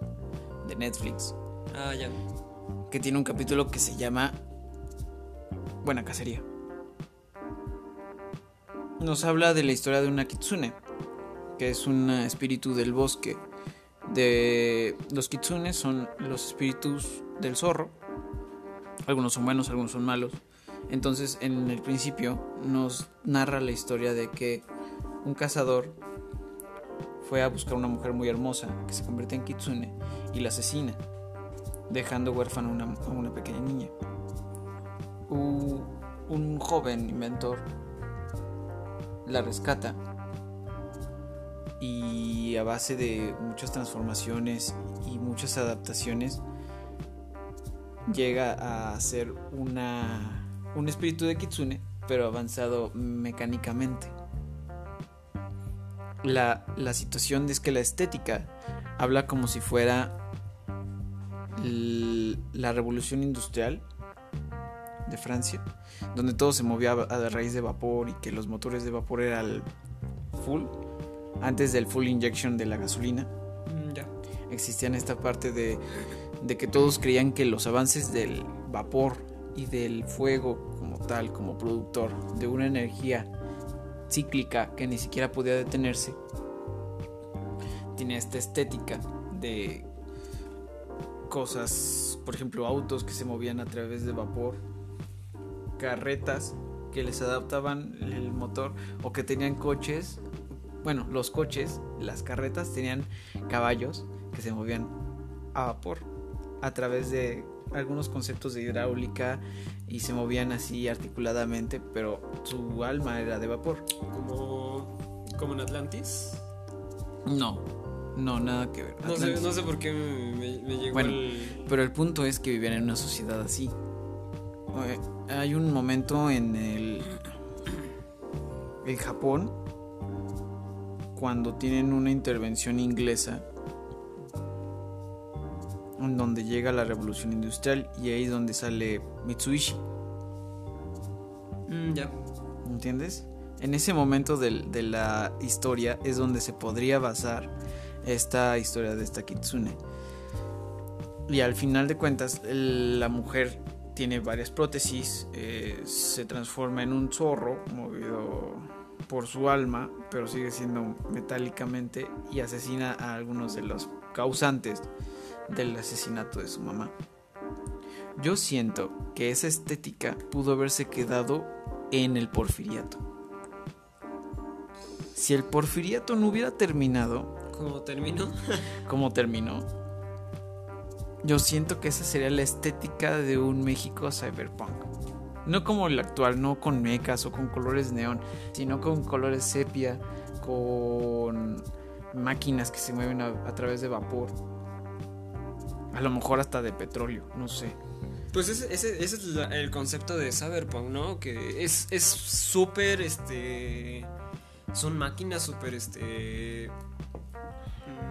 Speaker 2: de Netflix.
Speaker 1: Ah, ya.
Speaker 2: Que tiene un capítulo que se llama Buena Cacería. Nos habla de la historia de una kitsune, que es un espíritu del bosque. De los kitsunes son los espíritus del zorro. Algunos son buenos, algunos son malos. Entonces, en el principio nos narra la historia de que un cazador fue a buscar una mujer muy hermosa que se convierte en kitsune y la asesina, dejando huérfana a una pequeña niña. un joven inventor la rescata y a base de muchas transformaciones y muchas adaptaciones llega a ser una, un espíritu de kitsune pero avanzado mecánicamente la, situación es que la estética habla como si fuera la revolución industrial de Francia, donde todo se movía a raíz de vapor y que los motores de vapor eran full, antes del full injection de la gasolina. Mm, ya. Existían esta parte de, de que todos creían que los avances del vapor y del fuego como tal, como productor de una energía cíclica que ni siquiera podía detenerse, tiene esta estética de cosas, por ejemplo, autos que se movían a través de vapor, carretas que les adaptaban el motor o que tenían coches, bueno, los coches, las carretas tenían caballos que se movían a vapor a través de algunos conceptos de hidráulica y se movían así articuladamente, pero su alma era de vapor.
Speaker 1: ¿Como, como en Atlantis?
Speaker 2: No, no, nada que ver.
Speaker 1: No sé, no sé, por qué me, me llegó
Speaker 2: bueno, Pero el punto es que vivían en una sociedad así. Hay un momento en el, el Japón cuando tienen una intervención inglesa en donde llega la revolución industrial y ahí es donde sale Mitsubishi.
Speaker 1: Mm, ya.
Speaker 2: ¿Entiendes? En ese momento de, de, la historia es donde se podría basar esta historia de esta kitsune. Y al final de cuentas, la mujer tiene varias prótesis, eh, se transforma en un zorro movido por su alma, pero sigue siendo metálicamente y asesina a algunos de los causantes del asesinato de su mamá. Yo siento que esa estética pudo haberse quedado en el porfiriato. Si el porfiriato no hubiera terminado...
Speaker 1: ¿Cómo terminó? <laughs>
Speaker 2: como terminó. Yo siento que esa sería la estética de un México cyberpunk. No como el actual, no con mecas o con colores neón, sino con colores sepia, con máquinas que se mueven a través de vapor a lo mejor hasta de petróleo, no sé.
Speaker 1: Pues ese, ese, es el concepto de Cyberpunk, ¿no? Que es súper, este... Son máquinas súper, este...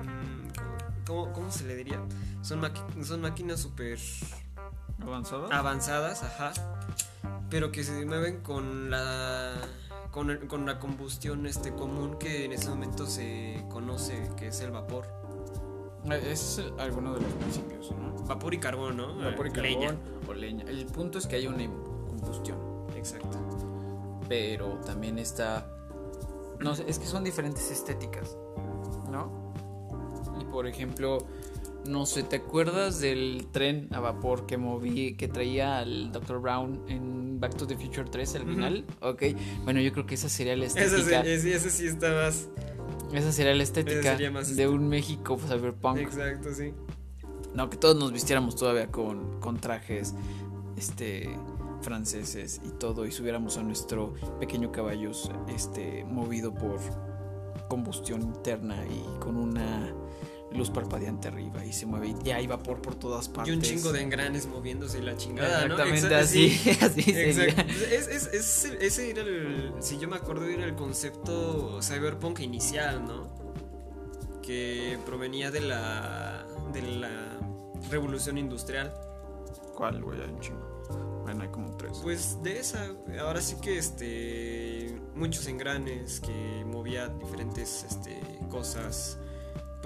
Speaker 1: Mm, ¿cómo, se le diría? Son, son máquinas súper...
Speaker 2: ¿Avanzadas?
Speaker 1: Avanzadas, ajá. Pero que se mueven con la... Con, con la combustión este, común que en ese momento se conoce que es el vapor.
Speaker 2: Es alguno de los principios, ¿no?
Speaker 1: Vapor y carbón, ¿no?
Speaker 2: Vapor y carbón leña. o leña. El punto es que hay una combustión.
Speaker 1: Exacto.
Speaker 2: Pero también está. No sé, es que son diferentes estéticas, ¿no? Y por ejemplo, no sé, ¿te acuerdas del tren a vapor que moví, que traía al Dr. Brown en Back to the Future 3 al final? Ok, bueno, yo creo que esa sería la estética.
Speaker 1: Esa sí, sí está más
Speaker 2: esa sería la estética de un México cyberpunk.
Speaker 1: Exacto, sí.
Speaker 2: No, que todos nos vistiéramos todavía con, con trajes este franceses y todo y subiéramos a nuestro pequeño caballo este movido por combustión interna y con una luz parpadeante arriba y se mueve y hay vapor por todas partes.
Speaker 1: Y un chingo de engranes moviéndose y la chingada,
Speaker 2: Exactamente así, <laughs> así
Speaker 1: Exacto. Es, es, es, ese era el, si yo me acuerdo, era el concepto cyberpunk inicial, ¿no? Que provenía de la, de la revolución industrial.
Speaker 2: ¿Cuál, güey? Hay un chingo. Bueno, hay como tres.
Speaker 1: Pues de esa, ahora sí que este muchos engranes que movía diferentes este, cosas,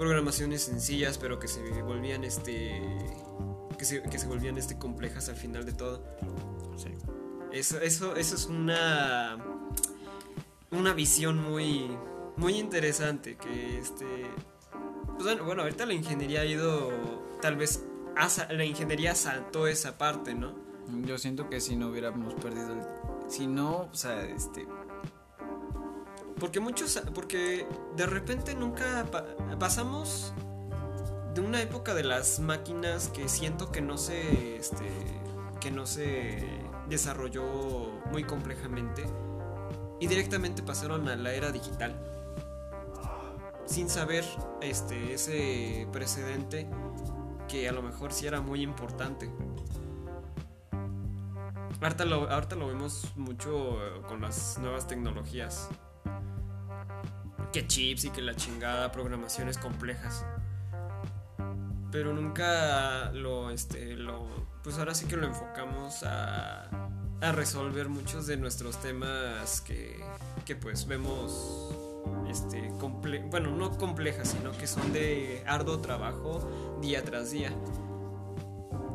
Speaker 1: programaciones sencillas, pero que se volvían este que se, que se volvían este complejas al final de todo.
Speaker 2: Sí.
Speaker 1: Eso, eso, eso es una una visión muy muy interesante que este pues bueno, bueno, ahorita la ingeniería ha ido tal vez la ingeniería saltó esa parte, ¿no?
Speaker 2: Yo siento que si no hubiéramos perdido el... Si no, o sea, este...
Speaker 1: Porque muchos, porque de repente nunca pa- pasamos de una época de las máquinas que siento que no se, este, que no se desarrolló muy complejamente y directamente pasaron a la era digital sin saber, este, ese precedente que a lo mejor sí era muy importante. Ahorita lo, ahorita lo vemos mucho con las nuevas tecnologías. Que chips y que la chingada, programaciones complejas. Pero nunca lo, este, lo, pues ahora sí que lo enfocamos a, a resolver muchos de nuestros temas que, que pues vemos, este, comple bueno, no complejas, sino que son de arduo trabajo día tras día.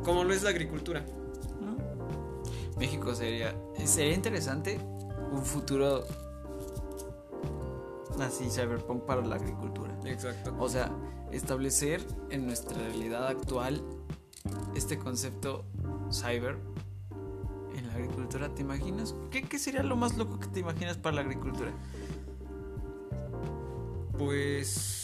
Speaker 1: Como lo es la agricultura.
Speaker 2: ¿no? México sería... Sería interesante un futuro así cyberpunk para la agricultura.
Speaker 1: Exacto.
Speaker 2: O sea, establecer en nuestra realidad actual este concepto cyber en la agricultura. ¿Te imaginas? ¿Qué, qué sería lo más loco que te imaginas para la agricultura?
Speaker 1: Pues.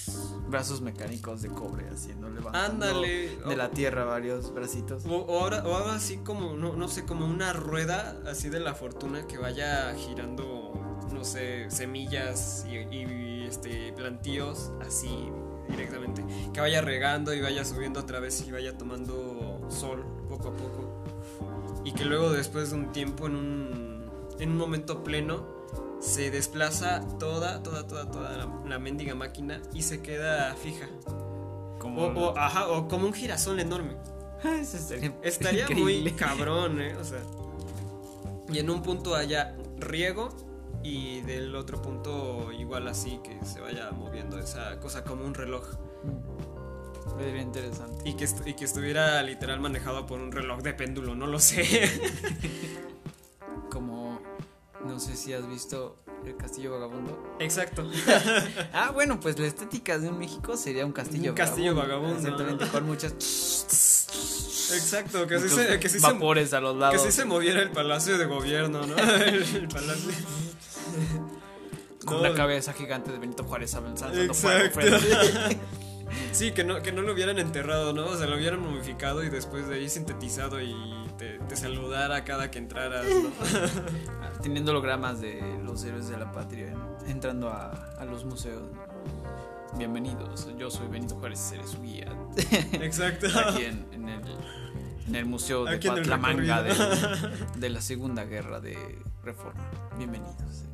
Speaker 2: Brazos mecánicos de cobre haciendo levantando
Speaker 1: Ándale.
Speaker 2: de la tierra varios bracitos.
Speaker 1: O, o ahora, o ahora así como, no, no sé, como una rueda así de la fortuna que vaya girando, no sé, semillas y, y, este, plantíos así directamente. Que vaya regando y vaya subiendo otra vez y vaya tomando sol poco a poco. Y que luego después de un tiempo, en un, en un momento pleno, se desplaza toda, toda, toda, toda la, la mendiga máquina y se queda fija.
Speaker 2: Como
Speaker 1: O, o, ajá, o como un girasol enorme. <laughs>
Speaker 2: Eso estaría,
Speaker 1: muy cabrón, ¿eh? O sea. Y en un punto haya riego y del otro punto igual así que se vaya moviendo esa cosa como un reloj.
Speaker 2: Sería interesante.
Speaker 1: Y que, y que estuviera literal manejado por un reloj de péndulo, no lo sé. <laughs>
Speaker 2: Como, no sé si has visto el castillo vagabundo.
Speaker 1: Exacto. <laughs>
Speaker 2: Ah, bueno, pues la estética de un México sería un castillo
Speaker 1: Un castillo vagabundo.
Speaker 2: Exactamente, con muchas.
Speaker 1: Exacto, que sí,
Speaker 2: muchos
Speaker 1: se, que sí se-
Speaker 2: vapores a los
Speaker 1: que
Speaker 2: lados.
Speaker 1: sí se moviera el palacio de gobierno, ¿no? <laughs> El palacio. <laughs>
Speaker 2: con
Speaker 1: No.
Speaker 2: una cabeza gigante de Benito Juárez avanzando.
Speaker 1: Exacto. <laughs> Sí, que no, que no lo hubieran enterrado, ¿no? O sea, lo hubieran momificado y después de ahí sintetizado y te, te saludara cada que entraras, ¿no? <laughs>
Speaker 2: Teniendo hologramas de los héroes de la patria entrando a, a los museos. Bienvenidos, yo soy Benito Juárez, seré su guía.
Speaker 1: Exacto.
Speaker 2: Aquí en, en el, en el Museo de Patlamanga de, de la Segunda Guerra de Reforma. Bienvenidos.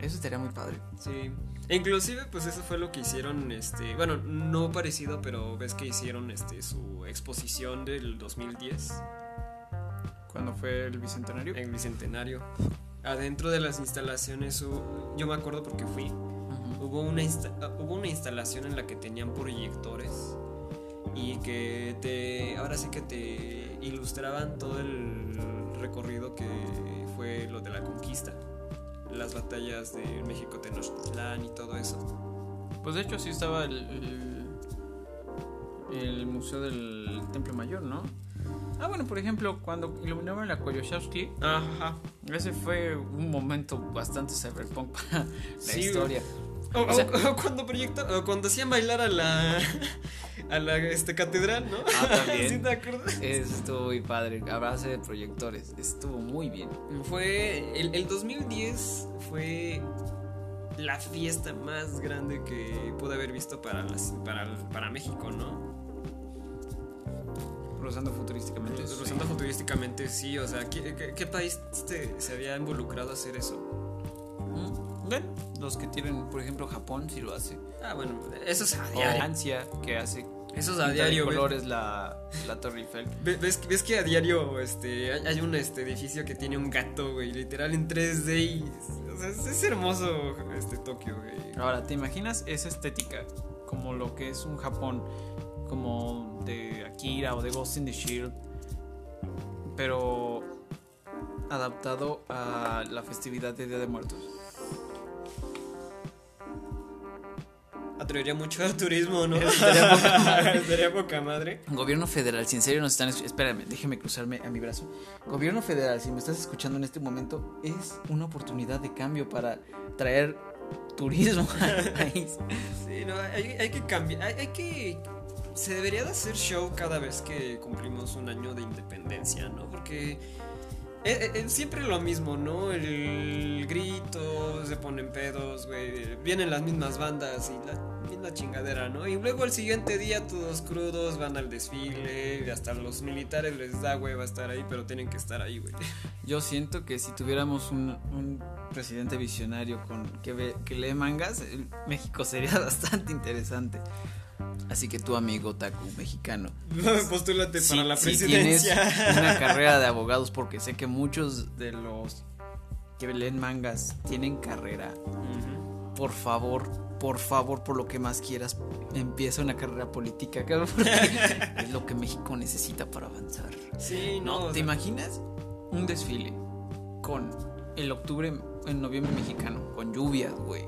Speaker 2: Eso estaría muy padre.
Speaker 1: Sí. E inclusive, pues eso fue lo que hicieron, este, bueno, no parecido, pero ves que hicieron, este, su exposición del 2010
Speaker 2: Cuando fue el bicentenario.
Speaker 1: en Bicentenario. Adentro de las instalaciones, yo me acuerdo porque fui, hubo una, hubo una instalación en la que tenían proyectores y que te, ahora sí que te ilustraban todo el recorrido que fue lo de la conquista, las batallas de México Tenochtitlán y todo eso.
Speaker 2: Pues de hecho sí estaba el, el, el Museo del Templo Mayor, ¿no? Ah, bueno, por ejemplo, cuando iluminaban la Koyoshowski,
Speaker 1: Ajá.
Speaker 2: ese fue un momento bastante cyberpunk para la
Speaker 1: Sí,
Speaker 2: historia.
Speaker 1: O,
Speaker 2: O sea-
Speaker 1: o- o cuando proyecta, o cuando hacían bailar a la a la este catedral, ¿no?
Speaker 2: Ah, también. <laughs>
Speaker 1: ¿Sí te acuerdas?
Speaker 2: Eso estuvo muy padre, a base de proyectores, estuvo muy bien.
Speaker 1: Fue el, el 2010 fue la fiesta más grande que pude haber visto para las, para, para México, ¿no?
Speaker 2: Rozando futurísticamente.
Speaker 1: Rozando futurísticamente, sí, o sea, ¿qué, qué- qué país este, se había involucrado a hacer eso?
Speaker 2: Mm, Bueno, los que tienen, por ejemplo, Japón sí lo hace.
Speaker 1: Ah, bueno, eso es a
Speaker 2: O
Speaker 1: diario.
Speaker 2: Francia, que hace
Speaker 1: Eso es a
Speaker 2: de
Speaker 1: diario, güey.
Speaker 2: colores la, la Torre Eiffel.
Speaker 1: Ve- ¿Ves, ves que a diario este, hay, hay un este, edificio que tiene un gato, güey, literal en 3D y... O sea, es, es hermoso este Tokio, güey.
Speaker 2: Ahora, ¿te imaginas esa estética como lo que es un Japón, como de Akira o de Ghost in the Shield, pero adaptado a la festividad de Día de Muertos?
Speaker 1: Atraería mucho al turismo, ¿no?
Speaker 2: Estaría <laughs> poca madre.
Speaker 1: Estaría poca madre.
Speaker 2: Gobierno federal, si en serio nos están... es- Espérame, déjeme cruzarme a mi brazo. Gobierno federal, si me estás escuchando en este momento, es una oportunidad de cambio para traer turismo al <laughs> país.
Speaker 1: Sí, no, hay, hay que cambiar, hay, hay que... Se debería de hacer show cada vez que cumplimos un año de independencia, ¿no? Porque eh, eh, siempre lo mismo, ¿no? El grito, se ponen pedos, güey. Vienen las mismas bandas y la misma chingadera, ¿no? Y luego el siguiente día todos crudos van al desfile y hasta los militares les da hueva estar ahí, pero tienen que estar ahí, güey. <laughs>
Speaker 2: Yo siento que si tuviéramos un, un presidente visionario con que, ve- que lee mangas, México sería <laughs> bastante interesante. Así que tu amigo Taku mexicano, <laughs>
Speaker 1: Postúlate
Speaker 2: si,
Speaker 1: para la
Speaker 2: si tienes
Speaker 1: presidencia.
Speaker 2: una <laughs> carrera de abogados, porque sé que muchos de los que leen mangas tienen carrera, por favor, por favor, por lo que más quieras, empieza una carrera política, porque <laughs> es lo que México necesita para avanzar.
Speaker 1: Sí, no.
Speaker 2: No,
Speaker 1: o
Speaker 2: ¿te
Speaker 1: sea,
Speaker 2: imaginas un desfile con el octubre, en noviembre mexicano, con lluvias, güey,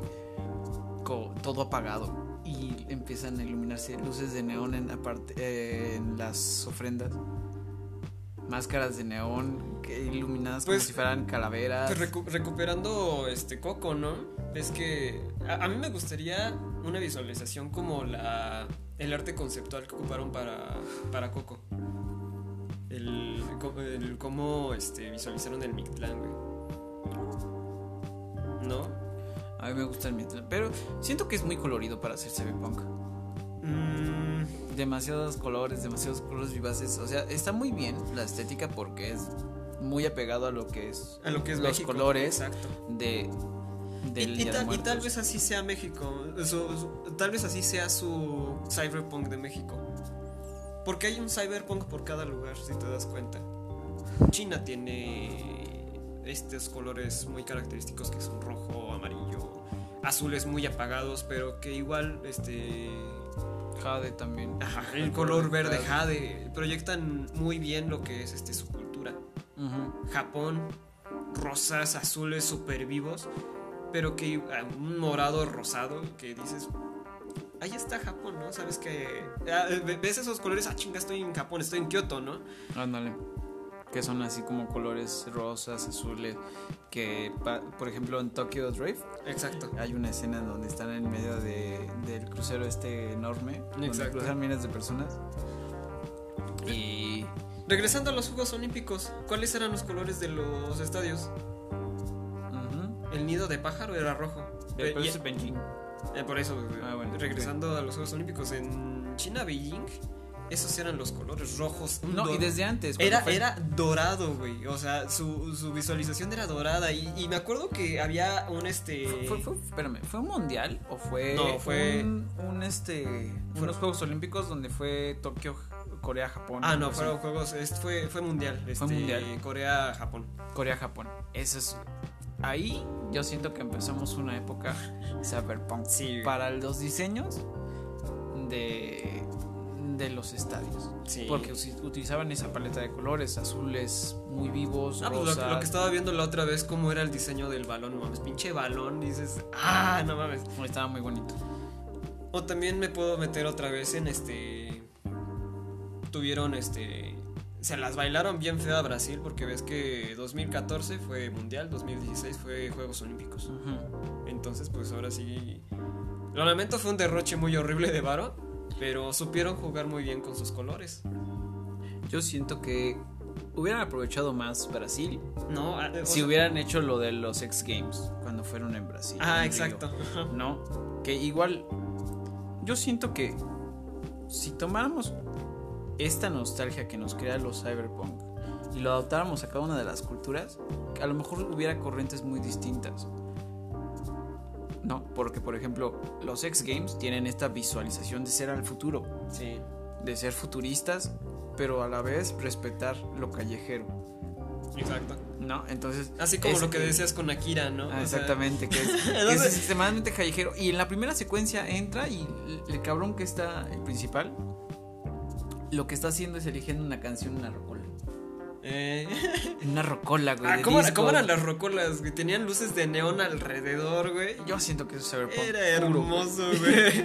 Speaker 2: con todo apagado y empiezan a iluminarse luces de neón en, aparte, eh, en las ofrendas? Máscaras de neón que iluminadas
Speaker 1: Pues,
Speaker 2: como si fueran calaveras.
Speaker 1: Pues recu- recuperando este Coco, ¿no? Es que a, a mí me gustaría una visualización como la el arte conceptual que ocuparon para, para Coco. El, el cómo este, visualizaron el Mictlán, güey. ¿No?
Speaker 2: A mí me gusta el Mictlán, pero siento que es muy colorido para hacer cyberpunk.
Speaker 1: Mm,
Speaker 2: demasiados colores, demasiados colores vivaces. O sea, está muy bien la estética porque es muy apegado a lo que es
Speaker 1: a lo que es
Speaker 2: los
Speaker 1: México,
Speaker 2: colores
Speaker 1: Exacto.
Speaker 2: de del
Speaker 1: y tal, y tal vez así sea México. su- su- tal vez así sea su cyberpunk de México. Porque hay un cyberpunk por cada lugar, si te das cuenta. China tiene estos colores muy característicos que son rojo, amarillo, azules muy apagados, pero que igual este
Speaker 2: Jade también.
Speaker 1: ajá, el color verde jade proyectan muy bien lo que es este su cultura. Japón, rosas, azules súper vivos, pero que ah, un morado rosado que dices, ahí está Japón, ¿no? Sabes que ah, ve- ves esos colores, ah, chinga, estoy en Japón, estoy en Kioto, ¿no?
Speaker 2: Ándale. Que son así como colores rosas, azules. Que, por ejemplo, en Tokyo Drift
Speaker 1: Exacto.
Speaker 2: hay una escena en donde están en medio de, del crucero este enorme.
Speaker 1: Exacto.
Speaker 2: cruzan miles de personas. Y.
Speaker 1: Regresando a los Juegos Olímpicos, ¿cuáles eran los colores de los estadios? El nido de pájaro era rojo.
Speaker 2: Pero
Speaker 1: Pe- y-
Speaker 2: eso es Beijing.
Speaker 1: eh, por eso,
Speaker 2: Ah, bueno,
Speaker 1: regresando a los Juegos Olímpicos en China, Beijing, esos eran los colores rojos.
Speaker 2: No, y desde antes.
Speaker 1: Era,
Speaker 2: fue-
Speaker 1: era dorado, güey. O sea, su, su visualización era dorada. Y, y me acuerdo que había un este.
Speaker 2: Fue, fue- espérame, ¿fue un mundial o fue,
Speaker 1: No, fue-
Speaker 2: un, un, este
Speaker 1: Fue-
Speaker 2: unos Juegos Olímpicos donde fue Tokio, Corea, Japón?
Speaker 1: Ah, no, fueron juegos. es- fue, fue mundial. Este,
Speaker 2: mundial.
Speaker 1: Corea, Japón.
Speaker 2: Corea, Japón. Eso es ahí yo siento que empezamos una época <laughs> cyberpunk
Speaker 1: Sí.
Speaker 2: para los diseños de de los estadios.
Speaker 1: Sí.
Speaker 2: Porque utilizaban esa paleta de colores, azules muy vivos,
Speaker 1: Ah, pues lo,
Speaker 2: rosas.
Speaker 1: lo que estaba viendo la otra vez, cómo era el diseño del balón. No mames, pinche balón. Dices, ah, no mames.
Speaker 2: Estaba muy bonito.
Speaker 1: O también me puedo meter otra vez en este. Tuvieron este. Se las bailaron bien fea a Brasil porque ves que 2014 fue mundial, 2016 fue Juegos Olímpicos.
Speaker 2: Ujú.
Speaker 1: Entonces, pues ahora sí. Lo lamento, fue un derroche muy horrible de Varo. Pero supieron jugar muy bien con sus colores.
Speaker 2: Yo siento que hubieran aprovechado más Brasil
Speaker 1: No, ah, o
Speaker 2: si
Speaker 1: sea-
Speaker 2: hubieran hecho lo de los X Games cuando fueron en Brasil.
Speaker 1: Ah,
Speaker 2: en
Speaker 1: exacto. <laughs>
Speaker 2: ¿No? Que igual yo siento que si tomáramos esta nostalgia que nos crea los cyberpunk y lo adaptáramos a cada una de las culturas, a lo mejor hubiera corrientes muy distintas. No, porque por ejemplo, los X Games tienen esta visualización de ser al futuro.
Speaker 1: Sí.
Speaker 2: de ser futuristas, pero a la vez respetar lo callejero.
Speaker 1: Exacto.
Speaker 2: ¿No? Entonces.
Speaker 1: Así como lo que decías con Akira, ¿no?
Speaker 2: Ah,
Speaker 1: sea,
Speaker 2: exactamente, que es, <laughs> que es
Speaker 1: Entonces-
Speaker 2: extremadamente callejero. Y en la primera secuencia entra y el, el cabrón que está, el principal, lo que está haciendo es eligiendo una canción, una rocola.
Speaker 1: Eh,
Speaker 2: Una rocola, güey.
Speaker 1: ah, ¿cómo, eran las rocolas, güey? Tenían luces de neón alrededor, güey.
Speaker 2: Yo siento que eso es cyberpunk.
Speaker 1: Era
Speaker 2: puro,
Speaker 1: hermoso, <laughs> güey.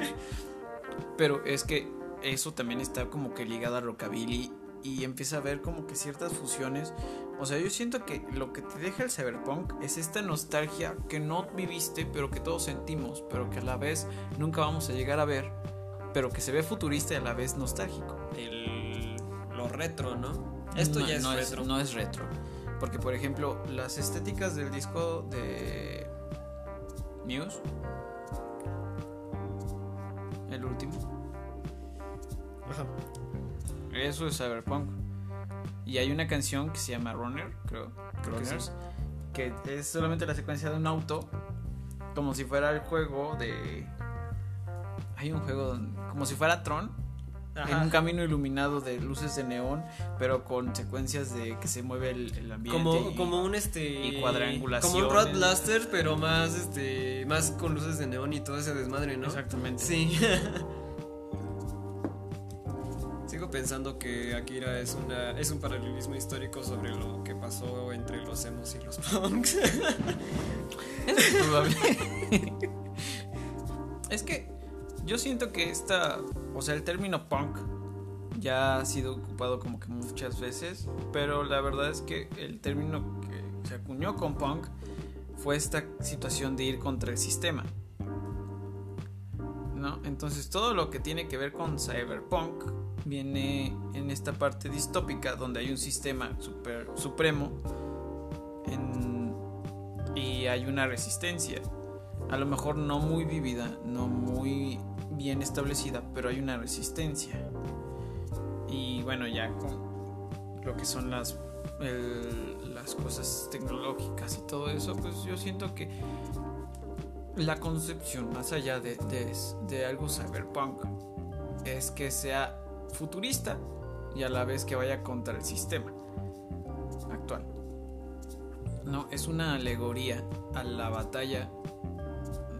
Speaker 2: Pero es que eso también está como que ligado a rockabilly y empieza a ver como que ciertas fusiones. O sea, yo siento que lo que te deja el cyberpunk es esta nostalgia que no viviste, pero que todos sentimos, pero que a la vez nunca vamos a llegar a ver, pero que se ve futurista y a la vez nostálgico.
Speaker 1: El, lo retro, ¿no? Esto
Speaker 2: No-
Speaker 1: ya es
Speaker 2: no
Speaker 1: retro.
Speaker 2: no es retro. Porque, por ejemplo, las estéticas del disco de Muse, el último,
Speaker 1: Ajá.
Speaker 2: Eso es cyberpunk. Y hay una canción que se llama Runner, creo.
Speaker 1: Creo que
Speaker 2: es solamente la secuencia de un auto, como si fuera el juego de. Hay un juego donde- como si fuera Tron, en un camino iluminado de luces de neón, pero con secuencias de que se mueve el, el ambiente.
Speaker 1: Como,
Speaker 2: y-
Speaker 1: como un este
Speaker 2: y cuadrangulaciones.
Speaker 1: como un Rod Blaster pero más este más con luces de neón y todo ese desmadre no
Speaker 2: Exactamente.
Speaker 1: sí <laughs> sigo pensando que Akira es una es un paralelismo histórico sobre lo que pasó entre los emos y los punks <laughs>
Speaker 2: Es probable. <laughs> es que yo siento que esta, o sea, el término punk ya ha sido ocupado como que muchas veces, pero la verdad es que el término que se acuñó con punk fue esta situación de ir contra el sistema. ¿No? Entonces todo lo que tiene que ver con cyberpunk viene en esta parte distópica donde hay un sistema super supremo y hay una resistencia. A lo mejor no muy vívida, no muy bien establecida, pero hay una resistencia. Y bueno, ya con lo que son las, las cosas tecnológicas y todo eso, pues yo siento que la concepción más allá de, de, de algo cyberpunk es que sea futurista y a la vez que vaya contra el sistema actual. No, es una alegoría a la batalla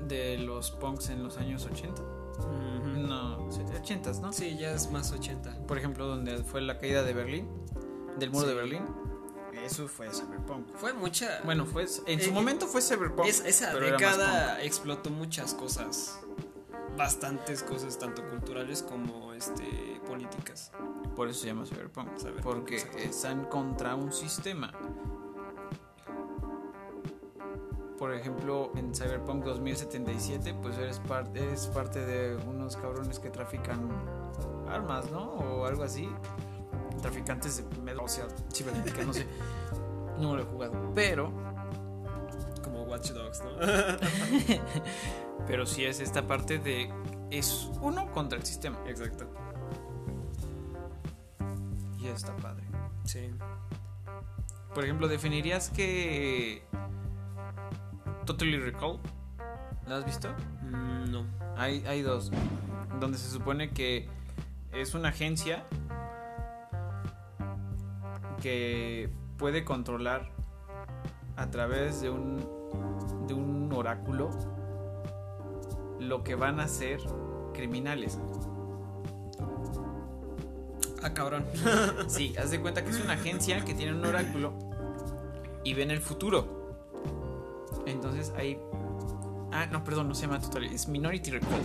Speaker 2: de los punks en los años 80. No, 80, ¿no?
Speaker 1: sí ya es más 80
Speaker 2: Por ejemplo, donde fue la caída de Berlín, del muro
Speaker 1: Sí.
Speaker 2: de Berlín. Eso fue cyberpunk.
Speaker 1: fue mucha
Speaker 2: Bueno, fue en su
Speaker 1: Eh,
Speaker 2: momento fue cyberpunk.
Speaker 1: Es- esa
Speaker 2: pero era más
Speaker 1: década explotó muchas cosas. Bastantes cosas, tanto culturales como este políticas.
Speaker 2: Por eso se llama cyberpunk.
Speaker 1: Cyberpunk,
Speaker 2: porque
Speaker 1: exacto.
Speaker 2: están contra un sistema. Por ejemplo, en Cyberpunk 2077, pues eres, par- eres parte de unos cabrones que trafican armas, ¿no? O algo así. Traficantes de medio, o sea, cibernética, no sé. No lo he jugado. Pero
Speaker 1: Como Watch Dogs, ¿no? <laughs>
Speaker 2: Pero sí es esta parte de. Es uno contra el sistema.
Speaker 1: Exacto.
Speaker 2: Y está padre.
Speaker 1: Sí.
Speaker 2: Por ejemplo, ¿definirías que. Totally Recall? ¿La has visto?
Speaker 1: Mm, no.
Speaker 2: Hay, hay dos. Donde se supone que es una agencia que puede controlar a través de un, de un oráculo lo que van a ser criminales.
Speaker 1: Ah, cabrón.
Speaker 2: Sí, haz de cuenta que es una agencia que tiene un oráculo y ven el futuro. Entonces hay. Ah, no, perdón, no se llama Total, es Minority Report.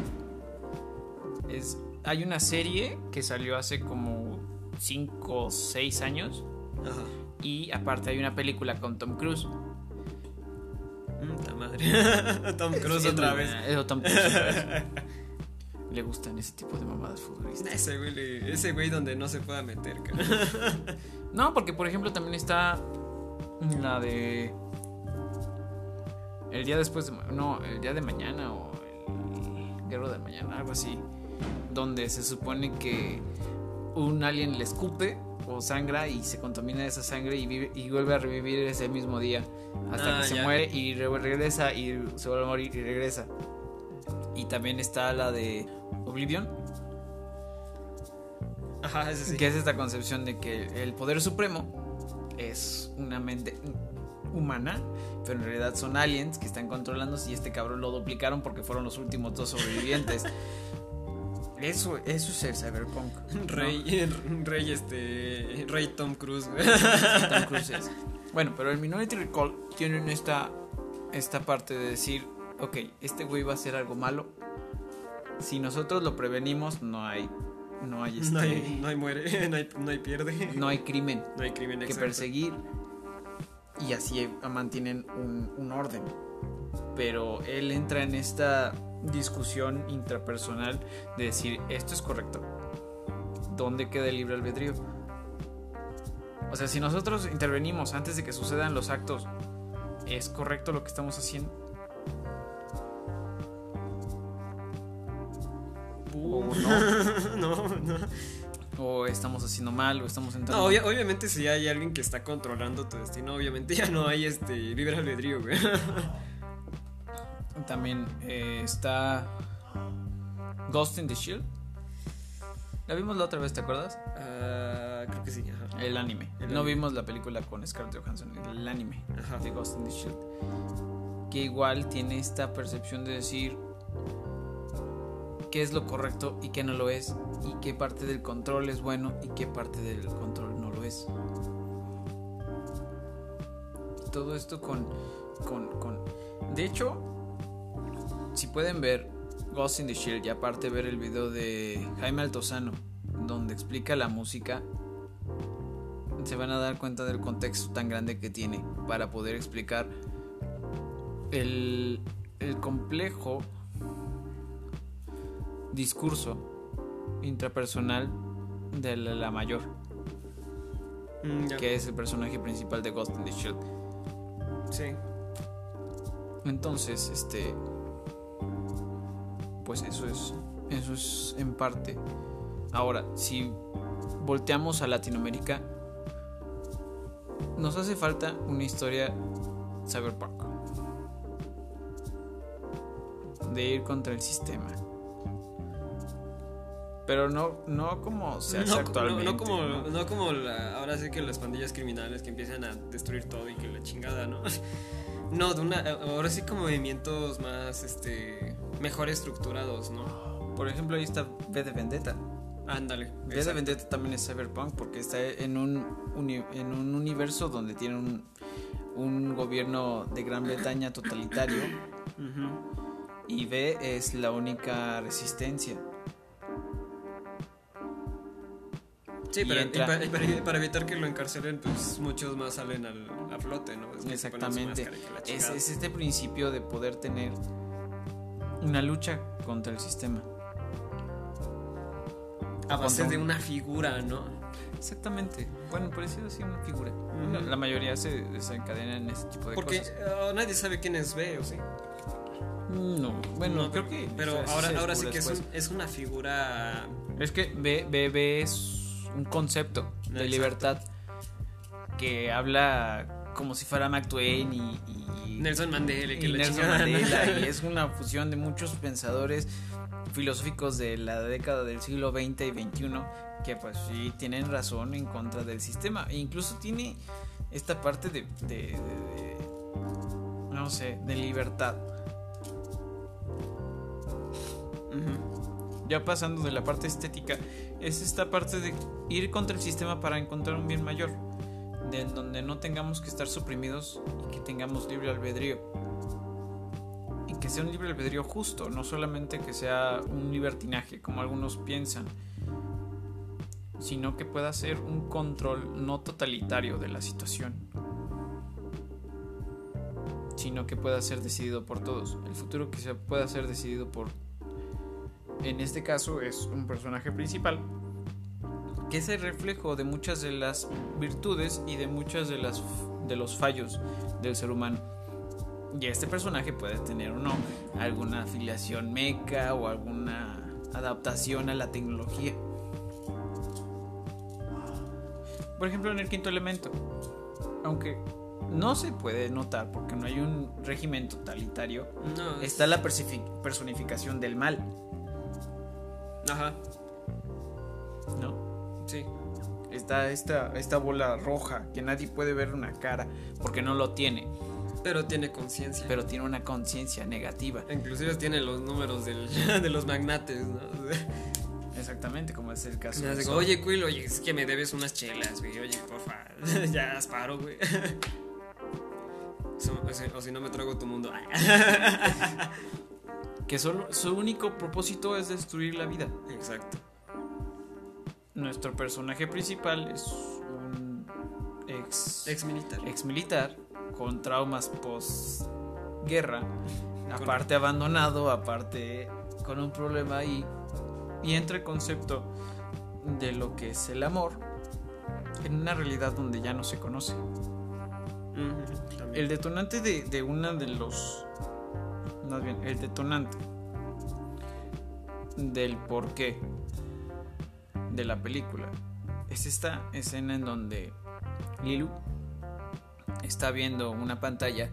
Speaker 2: Es, hay una serie que salió hace como 5 o 6 años
Speaker 1: Ajá.
Speaker 2: y aparte hay una película con Tom Cruise.
Speaker 1: Mm, ta madre. <laughs> Tom Cruise otra vez.
Speaker 2: buena, es Tom Cruise otra vez. <laughs> Le gustan ese tipo de mamadas futuristas.
Speaker 1: Ese güey, le- ese güey donde no se pueda meter, cara.
Speaker 2: No, porque por ejemplo también está la de el día después de no, el día de mañana o el guerrero de mañana, algo así, donde se supone que un alien le escupe o sangra y se contamina esa sangre y, vive- y vuelve a revivir ese mismo día hasta
Speaker 1: Ah,
Speaker 2: que se
Speaker 1: ya.
Speaker 2: muere y re- regresa y se vuelve a morir y regresa. Y también está la de Oblivion.
Speaker 1: Ajá, ese sí.
Speaker 2: Que es esta concepción de que el poder supremo es una mente humana, pero en realidad son aliens que están controlando y este cabrón lo duplicaron porque fueron los últimos dos sobrevivientes. <laughs> Eso, eso es el cyberpunk. ¿no?
Speaker 1: Rey, <laughs> Rey, este. Rey Tom Cruise.
Speaker 2: Tom <laughs> Cruise es. Bueno, pero el Minority Recall tienen esta, esta parte de decir, ok, este güey va a hacer algo malo. Si nosotros lo prevenimos, no hay, no hay, este,
Speaker 1: No hay, no hay muere, no hay, no hay pierde.
Speaker 2: no hay crimen
Speaker 1: No hay crimen
Speaker 2: que
Speaker 1: exacto.
Speaker 2: perseguir y así mantienen un, un orden. Pero él entra en esta discusión intrapersonal de decir, esto es correcto. ¿Dónde queda el libre albedrío? O sea, si nosotros intervenimos antes de que sucedan los actos, ¿es correcto lo que estamos haciendo? ¿O no? <laughs>
Speaker 1: no, no.
Speaker 2: ¿O estamos haciendo mal? ¿O estamos entrando?
Speaker 1: No, obvia- obviamente si hay alguien que está controlando tu destino, obviamente ya no hay este libre albedrío, güey. <laughs>
Speaker 2: También eh, está Ghost in the Shield. La vimos la otra vez, ¿te acuerdas?
Speaker 1: Ah, creo que sí, ajá.
Speaker 2: El anime.
Speaker 1: El
Speaker 2: no
Speaker 1: anime.
Speaker 2: vimos la película con Scarlett Johansson, el anime
Speaker 1: Ajá.
Speaker 2: de Ghost in the Shield. Que igual tiene esta percepción de decir qué es lo correcto y qué no lo es. Y qué parte del control es bueno y qué parte del control no lo es. Todo esto con. con, con... De hecho, si pueden ver Ghost in the Shield y aparte ver el video de Jaime Altozano, donde explica la música, se van a dar cuenta del contexto tan grande que tiene para poder explicar el, el complejo discurso intrapersonal de la, la mayor,
Speaker 1: Mm,
Speaker 2: que es el personaje principal de Ghost in the Shield.
Speaker 1: Sí.
Speaker 2: Entonces, este. Pues eso es. Eso es en parte. Ahora, si volteamos a Latinoamérica, nos hace falta una historia cyberpunk. De ir contra el sistema. Pero no, no como se hace
Speaker 1: no,
Speaker 2: actualmente.
Speaker 1: no, no como,
Speaker 2: ¿no?
Speaker 1: no como la- ahora sí que las pandillas criminales que empiezan a destruir todo y que la chingada, ¿no? <laughs> No, de una, ahora sí como movimientos más, este, mejor estructurados, ¿no?
Speaker 2: Por ejemplo, ahí está V de Vendetta.
Speaker 1: Ándale.
Speaker 2: V de. Vendetta también es cyberpunk porque está en un, uni- en un universo donde tiene un, un gobierno de Gran Bretaña totalitario
Speaker 1: Ujú.
Speaker 2: y V es la única resistencia.
Speaker 1: Sí, pero
Speaker 2: entra-
Speaker 1: para, para- para evitar que lo encarcelen, pues muchos más salen al, a flote, ¿no? Es que
Speaker 2: Exactamente.
Speaker 1: que
Speaker 2: Es, este principio de poder tener una lucha contra el sistema.
Speaker 1: a base de
Speaker 2: un-
Speaker 1: una figura, ¿no?
Speaker 2: Exactamente. Bueno, parecido así una figura. La mayoría se desencadena en ese tipo de
Speaker 1: Porque
Speaker 2: cosas.
Speaker 1: eh, nadie sabe quién es B, ¿o sí?
Speaker 2: No, bueno,
Speaker 1: No,
Speaker 2: creo que.
Speaker 1: Pero
Speaker 2: o sea,
Speaker 1: ahora, ahora sí que es,
Speaker 2: después.
Speaker 1: un- es una figura...
Speaker 2: Es que B, B, B es un concepto de
Speaker 1: Exacto.
Speaker 2: libertad que habla como si fuera Mark Twain y, y-
Speaker 1: Nelson Mandela y que
Speaker 2: y Nelson. Mandela <laughs> y es una fusión de muchos pensadores filosóficos de la década del siglo XX y XXI que pues sí tienen razón en contra del sistema e incluso tiene esta parte de, de- de- de- no sé de libertad ya pasando de la parte estética, es esta parte de ir contra el sistema para encontrar un bien mayor, de donde no tengamos que estar suprimidos y que tengamos libre albedrío. Y que sea un libre albedrío justo, no solamente que sea un libertinaje, como algunos piensan, sino que pueda ser un control no totalitario de la situación, sino que pueda ser decidido por todos. El futuro que se pueda ser decidido por en este caso es un personaje principal que es el reflejo de muchas de las virtudes y de muchas de las de los fallos del ser humano. Y este personaje puede tener o no alguna afiliación meca o alguna adaptación a la tecnología. Por ejemplo, en el quinto elemento, aunque no se puede notar porque no hay un régimen totalitario,
Speaker 1: No, es-
Speaker 2: está la personificación del mal.
Speaker 1: Ajá.
Speaker 2: ¿no? está esta, esta bola roja, que nadie puede ver una cara, porque no lo tiene,
Speaker 1: Pero tiene conciencia.
Speaker 2: pero tiene una conciencia negativa.
Speaker 1: Inclusive tiene los números del- <laughs> de los magnates, ¿no? <laughs>
Speaker 2: Exactamente, como es el caso.
Speaker 1: Oye, Quill, oye, es que me debes unas chelas, güey. Oye, porfa, <laughs> ya haz paro, güey. So- o si- o si no me trago tu mundo.
Speaker 2: Que solo, su único propósito es destruir la vida.
Speaker 1: Exacto.
Speaker 2: Nuestro personaje principal es un ex,
Speaker 1: Ex militar.
Speaker 2: ex militar con traumas post guerra, aparte abandonado, aparte con un problema ahí, y entra el concepto de lo que es el amor en una realidad donde ya no se conoce. El detonante de, de una de los. Más bien, el detonante del porqué de la película es esta escena en donde Lilu está viendo una pantalla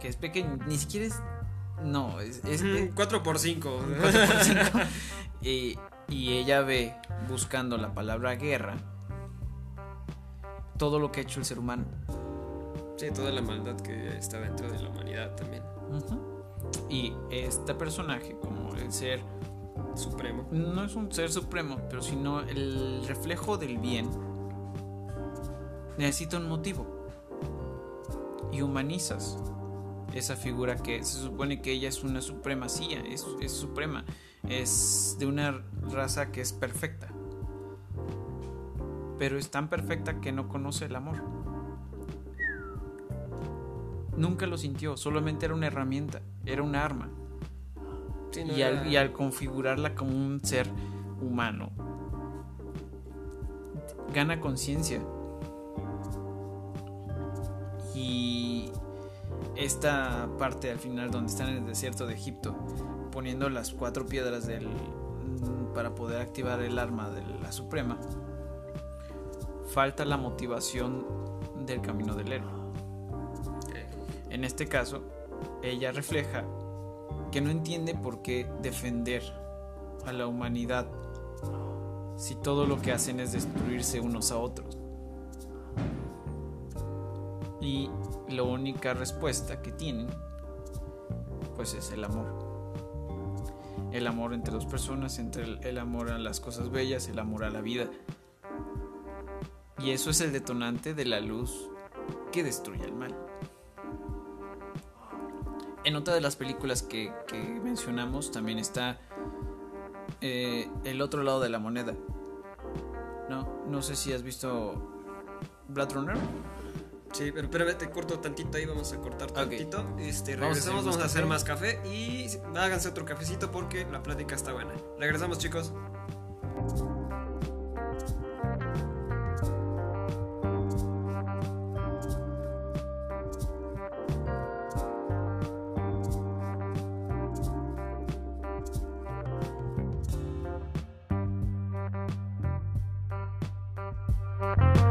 Speaker 2: que es pequeña, ni siquiera es. No, es. es
Speaker 1: Ujú, 4 por 5 <laughs> <laughs>
Speaker 2: y, y ella ve, buscando la palabra guerra, todo lo que ha hecho el ser humano.
Speaker 1: Sí, toda la maldad que está dentro de la humanidad también.
Speaker 2: Y este personaje, como el ser,
Speaker 1: Supremo.
Speaker 2: no es un ser supremo, pero sino el reflejo del bien, necesita un motivo. Y humanizas esa figura que se supone que ella es una supremacía, es, es suprema, es de una raza que es perfecta. Pero es tan perfecta que no conoce el amor. Nunca lo sintió, solamente era una herramienta, era un arma.
Speaker 1: Sí, no
Speaker 2: y, al,
Speaker 1: era-
Speaker 2: y al configurarla como un ser humano, gana conciencia. Y esta parte al final donde están en el desierto de Egipto, poniendo las cuatro piedras del, mm, para poder activar el arma de la Suprema, falta la motivación del camino del héroe. En este caso, ella refleja que no entiende por qué defender a la humanidad si todo lo que hacen es destruirse unos a otros. Y la única respuesta que tienen, pues es el amor. El amor entre dos personas, entre el, el amor a las cosas bellas, el amor a la vida. Y eso es el detonante de la luz que destruye el mal. En otra de las películas que, que mencionamos también está eh, El otro lado de la moneda. No, no sé si has visto Blood Runner.
Speaker 1: Sí, pero espérame, te corto tantito ahí, vamos a cortar tantito. Este,
Speaker 2: Vamos a
Speaker 1: regresamos,
Speaker 2: más
Speaker 1: vamos a hacer más café y háganse otro cafecito porque la plática está buena. Regresamos, chicos. Thank you.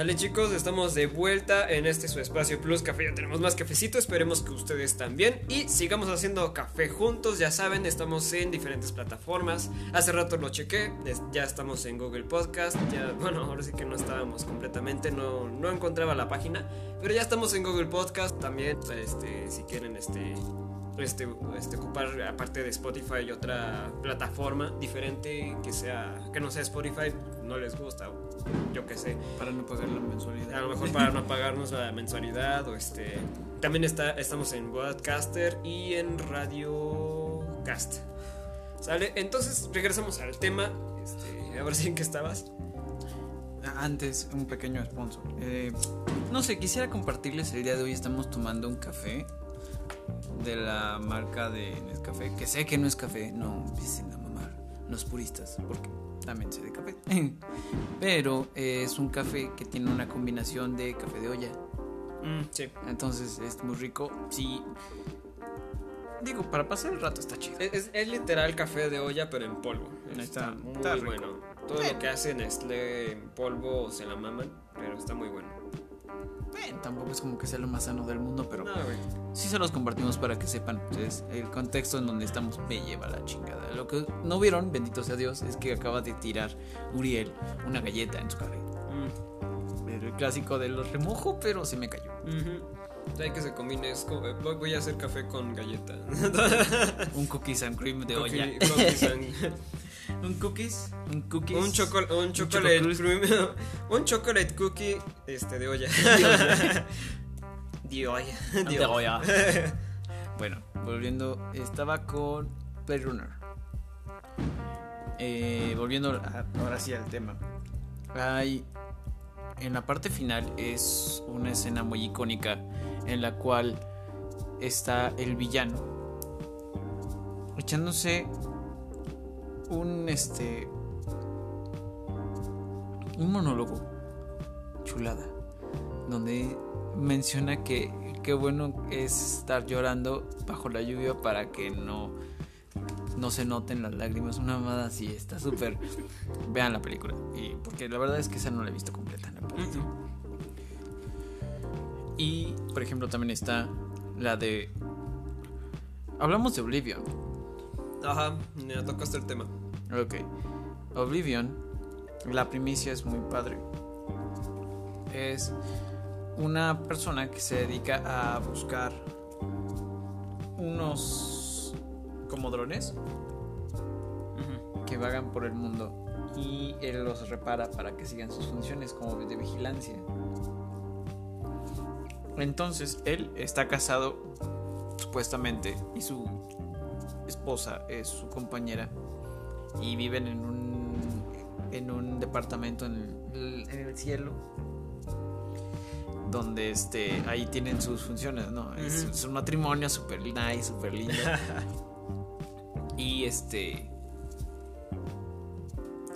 Speaker 1: Sale chicos, estamos de vuelta en este su espacio Plus Café. Ya tenemos más cafecito, esperemos que ustedes también. Y sigamos haciendo café juntos, ya saben, estamos en diferentes plataformas. Hace rato lo chequé, ya estamos en Google Podcast. Ya, <laughs> bueno, ahora sí que no estábamos completamente, no, no encontraba la página. Pero ya estamos en Google Podcast también. Este, si quieren este, este, este, ocupar aparte de Spotify otra plataforma diferente que sea que no sea Spotify, no les gusta, yo qué sé.
Speaker 2: Para no pagar la mensualidad.
Speaker 1: A lo mejor para no pagarnos la mensualidad o este. También está, estamos en Podcaster y en Radio Cast. ¿Sale? Entonces regresamos al tema. Este, a ver si en qué estabas.
Speaker 2: Antes, un pequeño sponsor. Eh, no sé, quisiera compartirles el día de hoy. Estamos tomando un café de la marca de Nescafé. Que sé que no es café, no empiecen a mamar los puristas, porque también sé de café. <laughs> Pero eh, es un café que tiene una combinación de café de olla.
Speaker 1: Mm, sí.
Speaker 2: Entonces es muy rico. Sí. Digo, para pasar el rato está chido.
Speaker 1: Es, es- es literal café de olla, pero en polvo.
Speaker 2: Está-
Speaker 1: Está, muy
Speaker 2: está rico.
Speaker 1: bueno. Todo lo que hace Nestlé en polvo se la maman, pero está muy bueno.
Speaker 2: Bueno, tampoco es como que sea lo más sano del mundo, pero
Speaker 1: No,
Speaker 2: sí se los compartimos para que sepan ustedes el contexto en donde estamos me lleva la chingada. Lo que no vieron, bendito sea Dios, es que acaba de tirar Uriel una galleta en su carril.
Speaker 1: Mm.
Speaker 2: El clásico de los remojo, pero se me cayó.
Speaker 1: Hay que se combine. Es como- voy- a hacer café con galleta.
Speaker 2: Un cookies and cream de olla.
Speaker 1: Cookie- cookies and- <laughs>
Speaker 2: Un cookies, un cookies.
Speaker 1: un, choco- un chocolate. <laughs> Un chocolate cookie este, de olla. De olla. <laughs>
Speaker 2: de olla. <laughs> bueno, volviendo, estaba con Runner. Eh, volviendo a- ahora sí al tema. Hay en la parte final es una escena muy icónica en la cual está el villano echándose un este un monólogo chulada donde menciona que qué bueno es estar llorando bajo la lluvia para que no no se noten las lágrimas. Una mamada así está súper. Vean la película. Y porque la verdad es que esa no la he visto completa no y por ejemplo también está la de hablamos de Oblivion.
Speaker 1: Ajá, ya tocaste el tema.
Speaker 2: Ok. Oblivion, la primicia es muy padre. Es una persona que se dedica a buscar unos como drones que vagan por el mundo y él los repara para que sigan sus funciones como de vigilancia. Entonces él está casado supuestamente y su esposa es su compañera y viven en un en un departamento en el, en el cielo donde este ahí tienen sus funciones no es,
Speaker 1: Ujú.
Speaker 2: es un matrimonio super nice super lindo. <laughs> Y este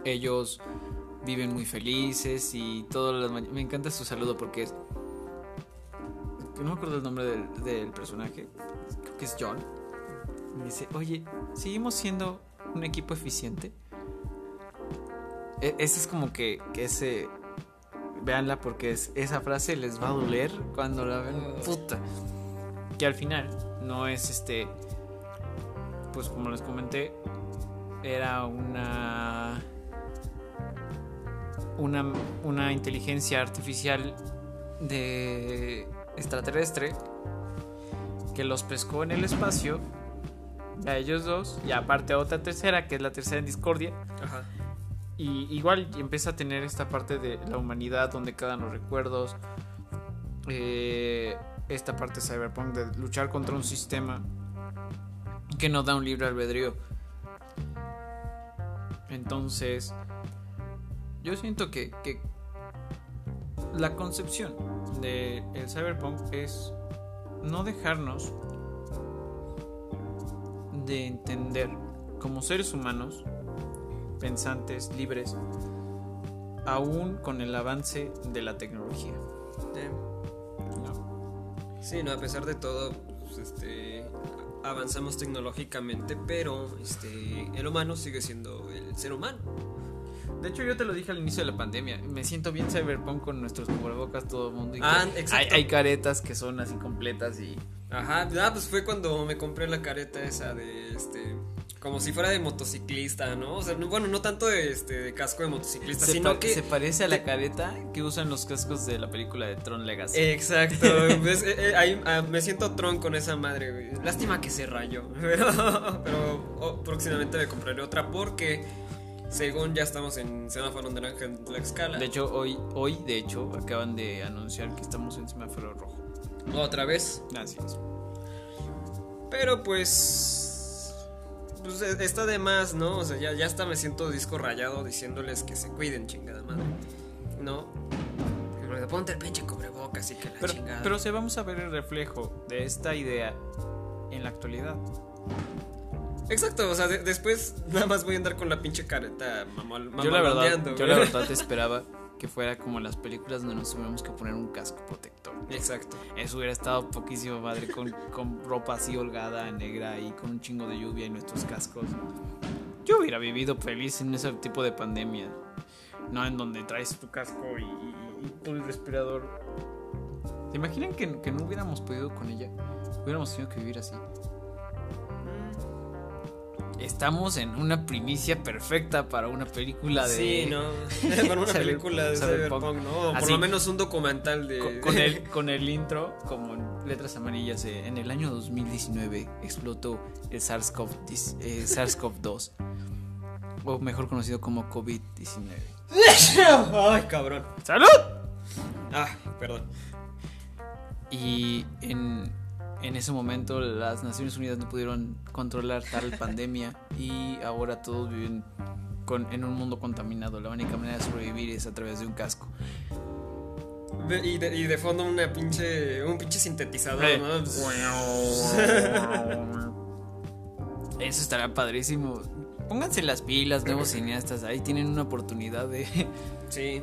Speaker 2: ellos viven muy felices y todas las me encanta su saludo porque es que no me acuerdo el nombre del, del personaje creo que es John. Me dice, oye, ¿seguimos siendo un equipo eficiente? E- ese es como que, ese... Véanla porque es, esa frase les va a doler cuando la ven. Puta. Que al final no es este... Pues como les comenté, era una... Una, una inteligencia artificial de extraterrestre que los pescó en el espacio a ellos dos y aparte a otra tercera que es la tercera en discordia
Speaker 1: Ajá.
Speaker 2: y igual empieza a tener esta parte de la humanidad donde quedan los recuerdos eh, esta parte cyberpunk de luchar contra un sistema que no da un libre albedrío entonces yo siento que, que la concepción del el cyberpunk es no dejarnos de entender como seres humanos, pensantes, libres, aún con el avance de la tecnología.
Speaker 1: Eh,
Speaker 2: ¿no?
Speaker 1: Sí, no, a pesar de todo, pues, este, avanzamos tecnológicamente, pero este, el humano sigue siendo el ser humano.
Speaker 2: De hecho, yo te lo dije al inicio de la pandemia. Me siento bien cyberpunk con nuestros cubrebocas todo el mundo. y
Speaker 1: Ah.
Speaker 2: Hay, hay caretas que son así completas y...
Speaker 1: Ajá, ah, pues fue cuando me compré la careta esa de este. Como si fuera de motociclista, ¿no? O sea, no- bueno, no tanto de, este, de casco de motociclista,
Speaker 2: Se,
Speaker 1: sino que.
Speaker 2: se parece a la careta que usan los cascos de la película de Tron Legacy.
Speaker 1: Exacto, <laughs> pues, eh, eh, ahí, ah, me siento tron con esa madre, güey. Lástima que se rayó, <laughs> pero, pero, oh, próximamente me compraré otra porque según ya estamos en semáforo naranja en Tlaxcala.
Speaker 2: De hecho, hoy, hoy, de hecho, acaban de anunciar que estamos en semáforo rojo.
Speaker 1: otra vez.
Speaker 2: Gracias.
Speaker 1: Pero pues. Pues eh, está de más, ¿no? O sea, ya, ya hasta me siento disco rayado diciéndoles que se cuiden, chingada madre. ¿No? Ponte el pinche cubrebocas y que la
Speaker 2: Pero,
Speaker 1: chingada.
Speaker 2: pero se vamos a ver el reflejo de esta idea en la actualidad.
Speaker 1: Exacto, o sea, de- después nada más voy a andar con la pinche careta mamol,
Speaker 2: Yo la verdad, yo la verdad <laughs> esperaba que fuera como las películas donde nos tuviéramos que poner un casco protector.
Speaker 1: Exacto.
Speaker 2: Eso hubiera estado poquísimo madre con, con ropa así holgada, negra y con un chingo de lluvia y nuestros cascos. Yo hubiera vivido feliz en ese tipo de pandemia. No en donde traes tu casco y, y- y tu respirador ¿Te imaginan que, que no hubiéramos podido con ella? Hubiéramos tenido que vivir así. Estamos en una primicia perfecta para una película de.
Speaker 1: Sí, ¿no? <laughs> para una película de
Speaker 2: Cyberpunk.
Speaker 1: ¿no? O por
Speaker 2: Así.
Speaker 1: lo menos un documental de.
Speaker 2: Con, con el, <laughs> con el intro, como en letras amarillas, eh, en el año 2019 explotó el SARS-CoV eh, SARS-CoV-2, o mejor conocido como COVID-19. <laughs>
Speaker 1: Ay, cabrón.
Speaker 2: ¡Salud!
Speaker 1: Ah, perdón.
Speaker 2: Y en, en ese momento las Naciones Unidas no pudieron controlar tal <laughs> pandemia y ahora todos viven con, en un mundo contaminado. La única manera de sobrevivir es a través de un casco.
Speaker 1: De- y, de, y de fondo una pinche, un pinche sintetizador,
Speaker 2: Eh.
Speaker 1: ¿no? <laughs>
Speaker 2: Eso estará padrísimo. Pónganse las pilas, nuevos cineastas. Ahí tienen una oportunidad de. <laughs>
Speaker 1: Sí.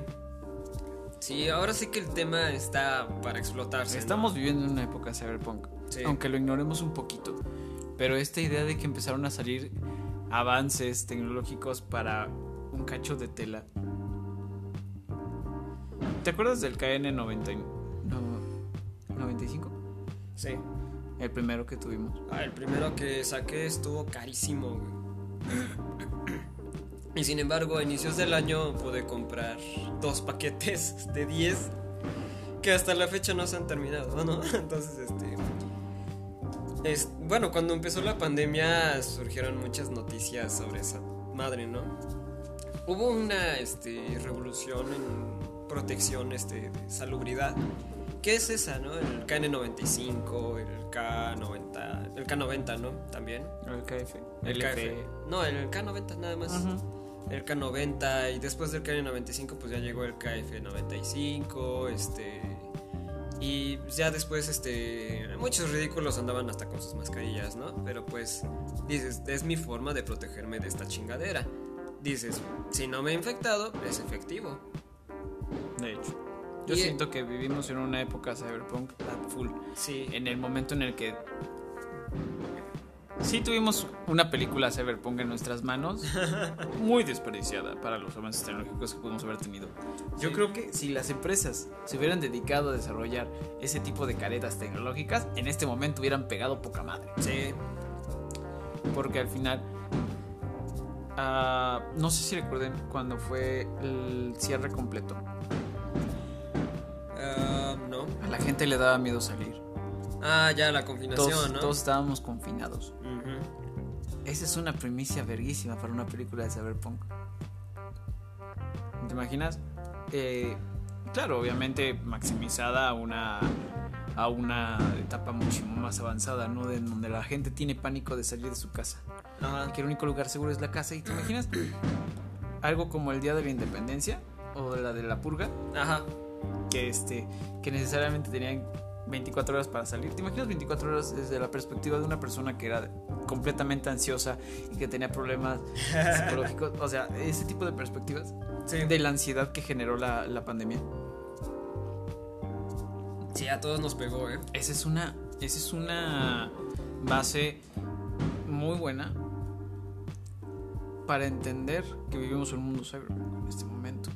Speaker 1: Sí, ahora sí que el tema está para explotarse. ¿no?
Speaker 2: Estamos viviendo en una época cyberpunk.
Speaker 1: Sí.
Speaker 2: Aunque lo ignoremos un poquito. Pero esta idea de que empezaron a salir avances tecnológicos para un cacho de tela. ¿Te acuerdas del KN90 no, 95?
Speaker 1: Sí.
Speaker 2: El primero que tuvimos.
Speaker 1: Ah, el primero que saqué estuvo carísimo, güey. <coughs> Y sin embargo, a inicios del año pude comprar dos paquetes de 10 que hasta la fecha no se han terminado, ¿no? <laughs> Entonces, este... Es, bueno, cuando empezó la pandemia surgieron muchas noticias sobre esa madre, ¿no? Hubo una este, revolución en protección este, de salubridad. ¿Qué es esa, no? El KN95, el K90, el K90, ¿no? También.
Speaker 2: El KF.
Speaker 1: El KF. No, el K90 nada más. El K90 y después del KN95 pues ya llegó el KF95, este y ya después este muchos ridículos andaban hasta con sus mascarillas, ¿no? Pero pues dices, es mi forma de protegerme de esta chingadera. Dices, si no me he infectado, es efectivo.
Speaker 2: De hecho. Yo
Speaker 1: Y-
Speaker 2: siento que vivimos en una época cyberpunk full.
Speaker 1: Sí.
Speaker 2: En el momento en el que sí tuvimos una película cyberpunk en nuestras manos, <laughs> muy desperdiciada para los avances tecnológicos que pudimos haber tenido. Yo
Speaker 1: Sí.
Speaker 2: creo que si las empresas se hubieran dedicado a desarrollar ese tipo de caretas tecnológicas, en este momento hubieran pegado poca madre.
Speaker 1: Sí.
Speaker 2: Porque al final, ah, no sé si recuerden cuando fue el cierre completo.
Speaker 1: Ah, no.
Speaker 2: A la gente le daba miedo salir.
Speaker 1: Ah, ya la confinación,
Speaker 2: Todos,
Speaker 1: ¿no?
Speaker 2: todos estábamos confinados. Esa es una primicia verguísima para una película de Cyberpunk. ¿Te imaginas? Eh, claro, obviamente maximizada a una, a una etapa muchísimo más avanzada, ¿no? De donde la gente tiene pánico de salir de su casa.
Speaker 1: Ajá.
Speaker 2: Que el único lugar seguro es la casa. ¿Y te imaginas? <clears throat> Algo como el Día de la Independencia o la de la Purga,
Speaker 1: Ajá.
Speaker 2: que, este, que necesariamente tenían 24 horas para salir. ¿Te imaginas 24 horas desde la perspectiva de una persona que era completamente ansiosa y que tenía problemas <laughs> psicológicos? O sea, ese tipo de perspectivas
Speaker 1: Sí.
Speaker 2: de la ansiedad que generó la, la pandemia.
Speaker 1: Sí, a todos nos pegó, ¿eh?
Speaker 2: Esa es una, esa es una base muy buena para entender que vivimos en un mundo cyberpunk en este momento.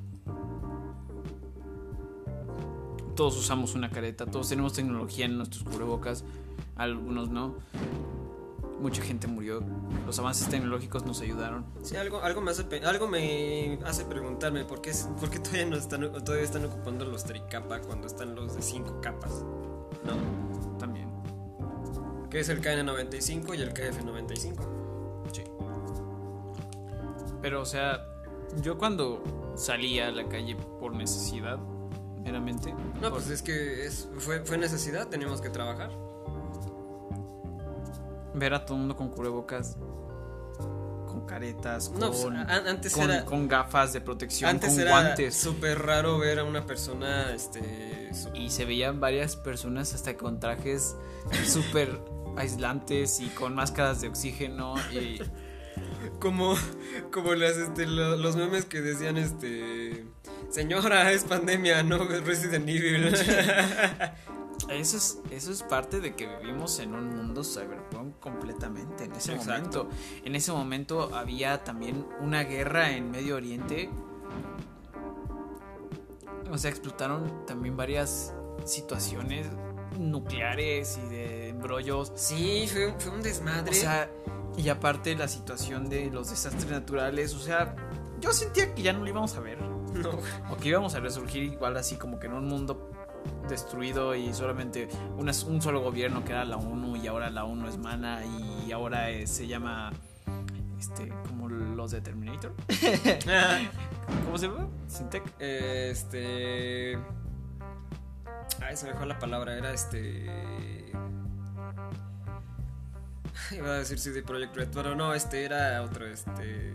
Speaker 2: Todos usamos una careta, todos tenemos tecnología en nuestros cubrebocas, algunos no. Mucha gente murió. Los avances tecnológicos nos ayudaron.
Speaker 1: Sí, algo, algo, me hace, pe- algo me hace preguntarme por qué, por qué todavía, no están, todavía están ocupando los tricapa cuando están los de 5 capas. ¿No?
Speaker 2: También.
Speaker 1: Que es el KN95 y el KF95.
Speaker 2: Sí. Pero, o sea, yo cuando salía a la calle por necesidad, meramente.
Speaker 1: No, pues es que es, fue, fue necesidad, teníamos que trabajar.
Speaker 2: ver a todo el mundo con cubrebocas, con caretas,
Speaker 1: No, pues,
Speaker 2: con,
Speaker 1: a- antes
Speaker 2: con-
Speaker 1: era-
Speaker 2: con gafas de protección,
Speaker 1: Antes
Speaker 2: con
Speaker 1: era
Speaker 2: guantes.
Speaker 1: súper raro ver a una persona, este...
Speaker 2: Y se veían varias personas hasta con trajes <laughs> súper aislantes y con máscaras de oxígeno. Y
Speaker 1: Como, como las, este, lo- los memes que decían, este... Señora, es pandemia, no es Resident Evil. <laughs>
Speaker 2: eso es, eso es parte de que vivimos en un mundo cyberpunk completamente en ese
Speaker 1: Exacto.
Speaker 2: momento. En ese momento había también una guerra en Medio Oriente. O sea, explotaron también varias situaciones nucleares y de embrollos.
Speaker 1: Sí, fue, fue un desmadre.
Speaker 2: O sea, y aparte la situación de los desastres naturales, o sea, yo sentía que ya no lo íbamos a ver.
Speaker 1: No,
Speaker 2: O que íbamos a resurgir igual así como que en un mundo destruido y solamente una- un solo gobierno que era la ONU y ahora la ONU es mana y ahora eh, se llama este como los de Terminator. <laughs> ¿Cómo se llama? Sintec.
Speaker 1: Este. Ay, se me fue la palabra. Era este. Iba a decir CD Projekt Red, pero no, este era otro, este.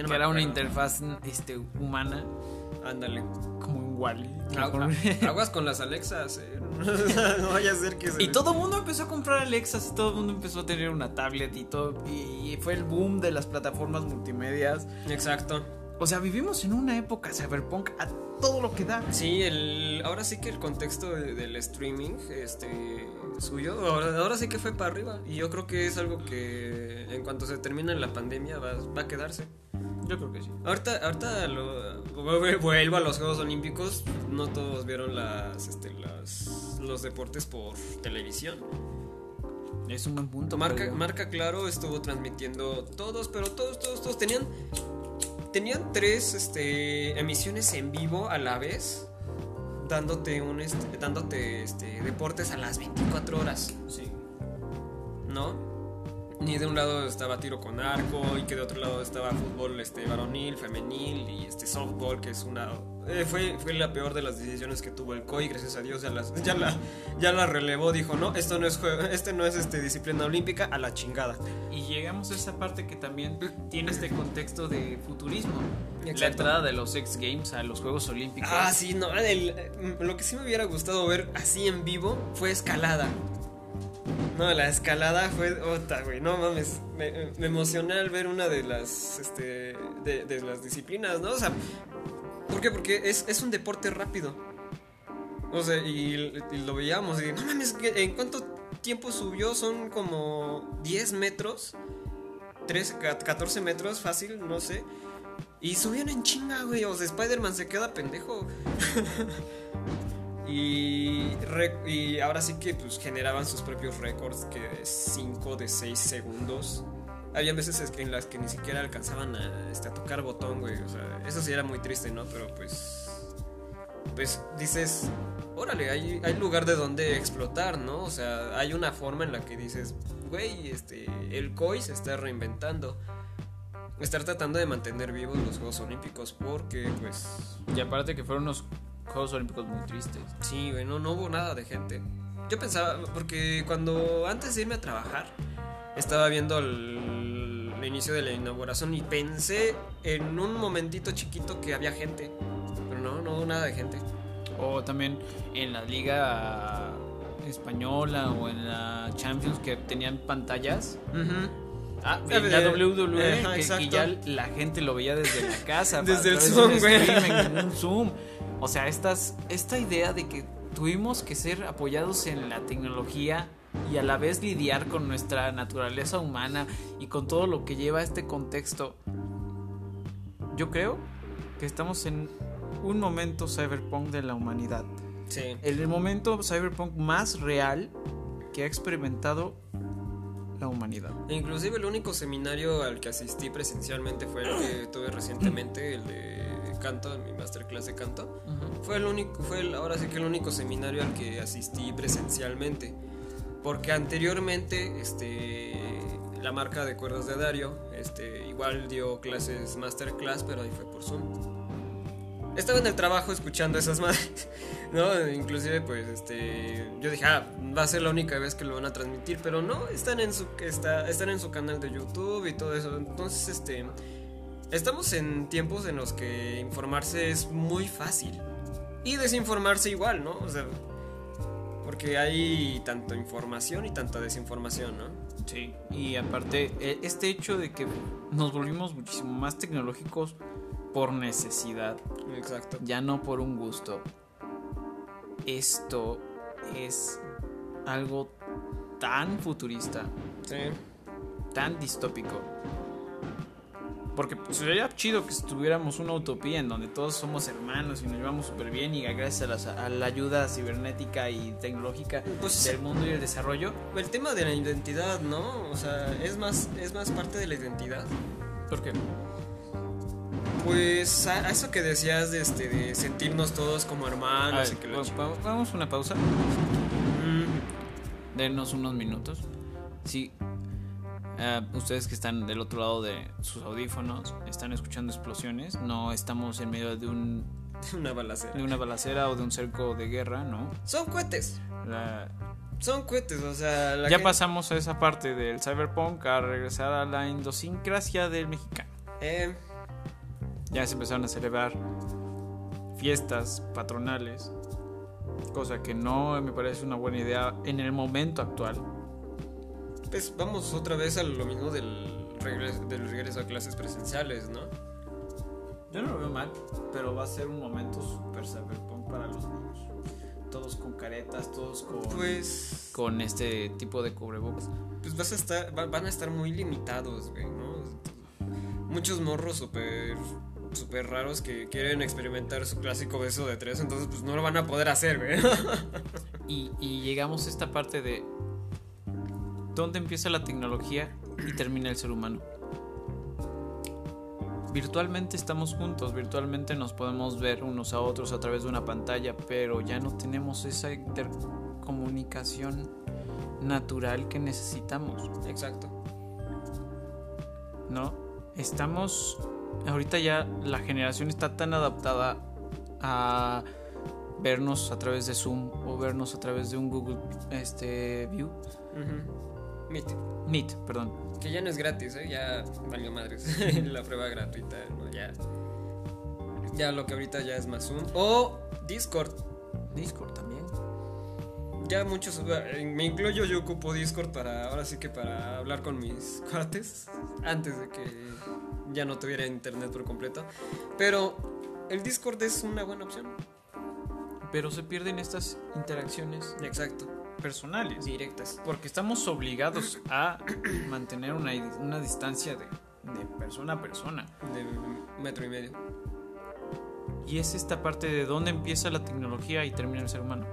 Speaker 1: No
Speaker 2: que era una interfaz este, humana
Speaker 1: Ándale.
Speaker 2: como un Wally.
Speaker 1: Agua- Aguas <laughs> con las Alexas, eh. <laughs> no vaya a ser que se.
Speaker 2: Y todo el mundo empezó a comprar Alexas y todo el mundo empezó a tener una tablet y todo. Y fue el boom de las plataformas multimedias.
Speaker 1: Exacto.
Speaker 2: O sea, vivimos en una época cyberpunk a todo lo que da.
Speaker 1: Sí, el, ahora sí que el contexto de- del streaming este, suyo, ahora, ahora sí que fue para arriba. Y yo creo que es algo que en cuanto se termine la pandemia va, va a quedarse.
Speaker 2: Yo creo que sí.
Speaker 1: Ahorita, ahorita lo, vu- vuelvo a los Juegos Olímpicos. No todos vieron las, este, las, los deportes por televisión.
Speaker 2: Es un buen punto.
Speaker 1: Marca,
Speaker 2: pero-
Speaker 1: Marca Claro estuvo transmitiendo todos, pero todos, todos, todos tenían tenían tres este, emisiones en vivo a la vez, dándote un este, dándote este, deportes a las 24 horas,
Speaker 2: Sí.
Speaker 1: ¿no? Ni de un lado estaba tiro con arco y que de otro lado estaba fútbol este varonil, femenil y este softball que es una eh, fue, fue la peor de las decisiones que tuvo el COI, gracias a Dios ya, las- ya la ya la relevó, dijo, "No, esto no es juego, este no es este disciplina olímpica a la chingada."
Speaker 2: Y llegamos a esa parte que también tiene este contexto de futurismo. La entrada de los X Games a los Juegos Olímpicos.
Speaker 1: Ah, sí, no, el- eh, lo que sí me hubiera gustado ver así en vivo fue escalada. No, la escalada fue otra, güey. No mames, me, me emocioné al ver una de las, este, de, de las disciplinas, ¿no? O sea, ¿por qué? Porque es, es un deporte rápido. O sea, y, y lo veíamos y no mames, ¿qué- ¿en cuánto tiempo subió? Son como 10 metros, 13, 14 metros, fácil, no sé. Y subían en chinga, güey. O sea, Spider-Man se queda pendejo. <laughs> y, re- y ahora sí que pues generaban sus propios récords que de 5 de 6 segundos. Había veces en las que ni siquiera alcanzaban a, este, a tocar botón, güey. O sea, eso sí era muy triste, ¿no? Pero pues. Pues dices, órale, hay, hay lugar de donde explotar, ¿no? O sea, hay una forma en la que dices, güey, este, el COI se está reinventando estar tratando de mantener vivos los Juegos Olímpicos porque pues
Speaker 2: Y aparte que fueron unos Juegos Olímpicos muy tristes.
Speaker 1: sí, güey, no, no hubo nada de gente. Yo pensaba, porque cuando antes de irme a trabajar estaba viendo el, el inicio de la inauguración y pensé en un momentito chiquito que había gente, pero no, no hubo nada de gente.
Speaker 2: O también en la liga española o en la Champions que tenían pantallas. Ah, en la WWE,
Speaker 1: ajá,
Speaker 2: que- ya la gente lo veía desde la casa. <laughs>
Speaker 1: Desde el Zoom, güey.
Speaker 2: un Zoom. O sea, estas, esta idea de que tuvimos que ser apoyados en la tecnología y a la vez lidiar con nuestra naturaleza humana y con todo lo que lleva este contexto. Yo creo que estamos en un momento cyberpunk de la humanidad.
Speaker 1: Sí.
Speaker 2: El momento cyberpunk más real que ha experimentado la humanidad.
Speaker 1: Inclusive el único seminario al que asistí presencialmente fue el que <clears throat> tuve recientemente, el de canto, mi masterclass de canto. Fue el único, fue el, ahora sí que el único seminario al que asistí presencialmente. Porque anteriormente, este, la marca de cuerdas de Dario, este, igual dio clases masterclass, pero ahí fue por Zoom. Estaba en el trabajo escuchando esas madres, <laughs> ¿no? Inclusive, pues, este, yo dije, ah, va a ser la única vez que lo van a transmitir, pero no, están en su, está, están en su canal de YouTube y todo eso. Entonces, este, estamos en tiempos en los que informarse es muy fácil y desinformarse igual, ¿no? O sea, porque hay tanto información y tanta desinformación, ¿no?
Speaker 2: Sí. Y aparte, e- este hecho de que nos volvimos muchísimo más tecnológicos por necesidad,
Speaker 1: Exacto.
Speaker 2: ya no por un gusto. Esto es algo tan futurista,
Speaker 1: Sí.
Speaker 2: tan distópico, Porque pues, sería chido que estuviéramos una utopía en donde todos somos hermanos y nos llevamos súper bien y gracias a, las- a la ayuda cibernética y tecnológica
Speaker 1: Pues,
Speaker 2: del mundo y el desarrollo.
Speaker 1: El tema de la identidad, ¿no? O sea, es más, es más parte de la identidad.
Speaker 2: ¿Por qué?
Speaker 1: Pues a, a eso que decías de, este, de sentirnos todos como hermanos
Speaker 2: ver,
Speaker 1: y que
Speaker 2: va- vamos a una pausa.
Speaker 1: Mm,
Speaker 2: Denos unos minutos. Sí. Eh, ustedes que están del otro lado de sus audífonos están escuchando explosiones. No estamos en medio de, un, <laughs>
Speaker 1: una balacera.
Speaker 2: de una balacera o de un cerco de guerra, ¿no?
Speaker 1: Son cohetes.
Speaker 2: La-
Speaker 1: Son cohetes, o sea, la
Speaker 2: ya
Speaker 1: gente-
Speaker 2: pasamos a esa parte del cyberpunk a regresar a la idiosincrasia del mexicano.
Speaker 1: Eh,
Speaker 2: Ya se empezaron a celebrar fiestas patronales, cosa que no me parece una buena idea en el momento actual.
Speaker 1: Pues vamos otra vez a lo mismo del regreso, del regreso a clases presenciales, ¿no?
Speaker 2: Yo no lo veo mal, pero va a ser un momento super cyberpunk para los niños. Todos con caretas, todos con,
Speaker 1: Pues,
Speaker 2: con este tipo de cubrebocas.
Speaker 1: pues vas a estar, va- van a estar muy limitados, güey, ¿no? Muchos morros súper súper raros que quieren experimentar su clásico beso de tres, entonces pues no lo van a poder hacer, güey. <laughs>
Speaker 2: Y, y llegamos a esta parte de dónde empieza la tecnología y termina el ser humano. Virtualmente estamos juntos, virtualmente nos podemos ver unos a otros a través de una pantalla, pero ya no tenemos esa intercomunicación natural que necesitamos,
Speaker 1: Exacto.
Speaker 2: ¿no? Estamos, ahorita ya la generación está tan adaptada a vernos a través de Zoom o vernos a través de un Google este, View.
Speaker 1: Meet.
Speaker 2: Meet, perdón.
Speaker 1: Que ya no es gratis, ¿eh? Ya valió madres. <laughs> la prueba gratuita, ¿no? Ya. Ya lo que ahorita ya es más Zoom. O Discord.
Speaker 2: Discord también.
Speaker 1: Ya muchos. eh, Me incluyo, yo ocupo Discord para. Ahora sí que para hablar con mis <laughs> cuates. Antes de que ya no tuviera internet por completo. Pero el Discord es una buena opción.
Speaker 2: Pero se pierden estas interacciones
Speaker 1: Exacto.
Speaker 2: Personales.
Speaker 1: Directas.
Speaker 2: Porque estamos obligados a mantener una, una distancia de, de persona a persona.
Speaker 1: De metro y medio.
Speaker 2: Y es esta parte de dónde empieza la tecnología y termina el ser humano.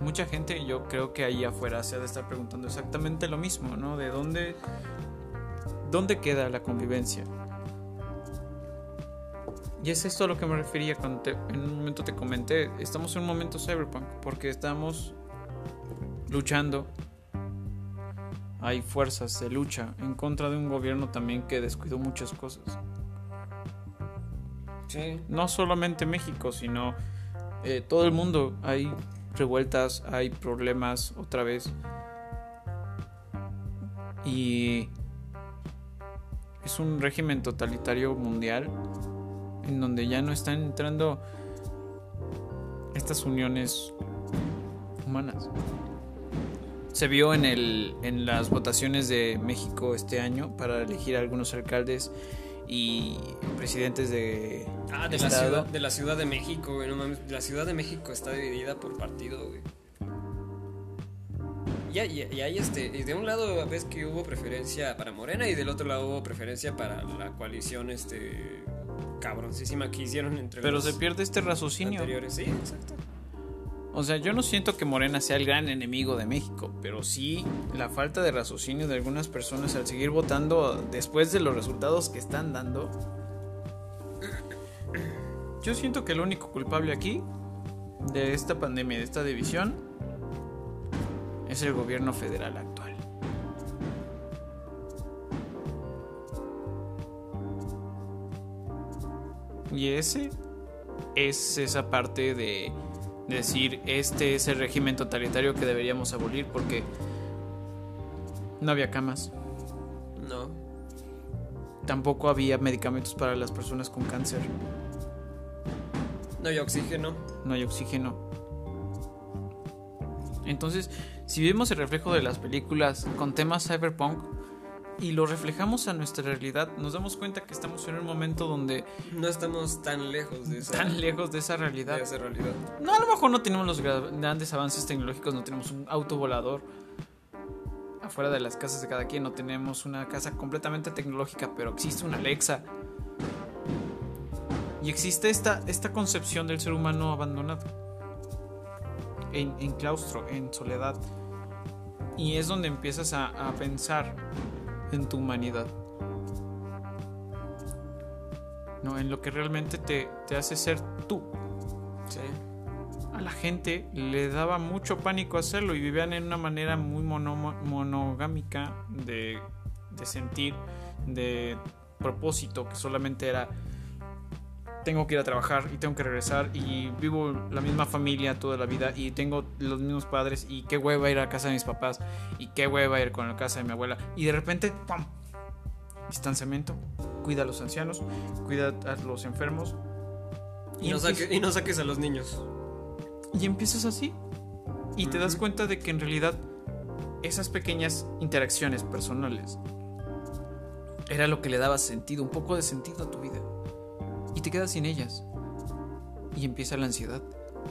Speaker 2: Mucha gente, yo creo que ahí afuera se ha de estar preguntando exactamente lo mismo, ¿no? De dónde, dónde queda la convivencia. Y es esto a lo que me refería cuando te- en un momento te comenté, estamos en un momento cyberpunk, porque estamos luchando. Hay fuerzas de lucha en contra de un gobierno también que descuidó muchas cosas
Speaker 1: Sí.
Speaker 2: no solamente México, sino eh, todo el mundo. Hay revueltas, hay problemas otra vez. Y es un régimen totalitario mundial en donde ya no están entrando estas uniones humanas. Se vio en, el, en las votaciones de México este año para elegir a algunos alcaldes y presidentes de
Speaker 1: Ah, de la, ciudad, de la Ciudad de México, güey. No mames. La Ciudad de México está dividida por partido, güey. Y, y hay este. Y de un lado ves que hubo preferencia para Morena y del otro lado hubo preferencia para la coalición, este. Cabroncísima que hicieron entre
Speaker 2: Pero
Speaker 1: los
Speaker 2: se pierde este raciocinio.
Speaker 1: anteriores. Sí, exacto.
Speaker 2: O sea, yo no siento que Morena sea el gran enemigo de México, pero sí la falta de raciocinio de algunas personas al seguir votando después de los resultados que están dando. Yo siento que el único culpable aquí de esta pandemia, de esta división, es el gobierno federal Y ese es esa parte de decir este es el régimen totalitario que deberíamos abolir porque no había camas,
Speaker 1: No.
Speaker 2: tampoco había medicamentos para las personas con cáncer,
Speaker 1: No hay oxígeno.
Speaker 2: no hay oxígeno. Entonces, si vemos el reflejo de las películas con temas cyberpunk y lo reflejamos a nuestra realidad, nos damos cuenta que estamos en un momento donde
Speaker 1: No estamos tan lejos de esa,
Speaker 2: tan lejos de esa realidad.
Speaker 1: de esa realidad.
Speaker 2: No, a lo mejor no tenemos los gra- grandes avances tecnológicos, no tenemos un auto volador. afuera de las casas de cada quien. No tenemos una casa completamente tecnológica, pero existe una Alexa. Y existe esta, esta concepción del ser humano abandonado. En, en claustro, en soledad. Y es donde empiezas a, a pensar en tu humanidad. No, en lo que realmente te, te hace ser tú.
Speaker 1: Sí.
Speaker 2: A la gente le daba mucho pánico hacerlo y vivían en una manera muy mono- monogámica de, de sentir, de propósito, que solamente era tengo que ir a trabajar y tengo que regresar y vivo la misma familia toda la vida y tengo los mismos padres y qué hueva ir a casa de mis papás y qué hueva ir con la casa de mi abuela y de repente ¡pam! distanciamiento cuida a los ancianos cuida a los enfermos
Speaker 1: Y no,
Speaker 2: empieza-
Speaker 1: saque- y no saques a los niños.
Speaker 2: y empiezas así. Y te das cuenta de que en realidad esas pequeñas interacciones personales era lo que le daba sentido, un poco de sentido a tu vida. Y te quedas sin ellas. Y empieza la ansiedad.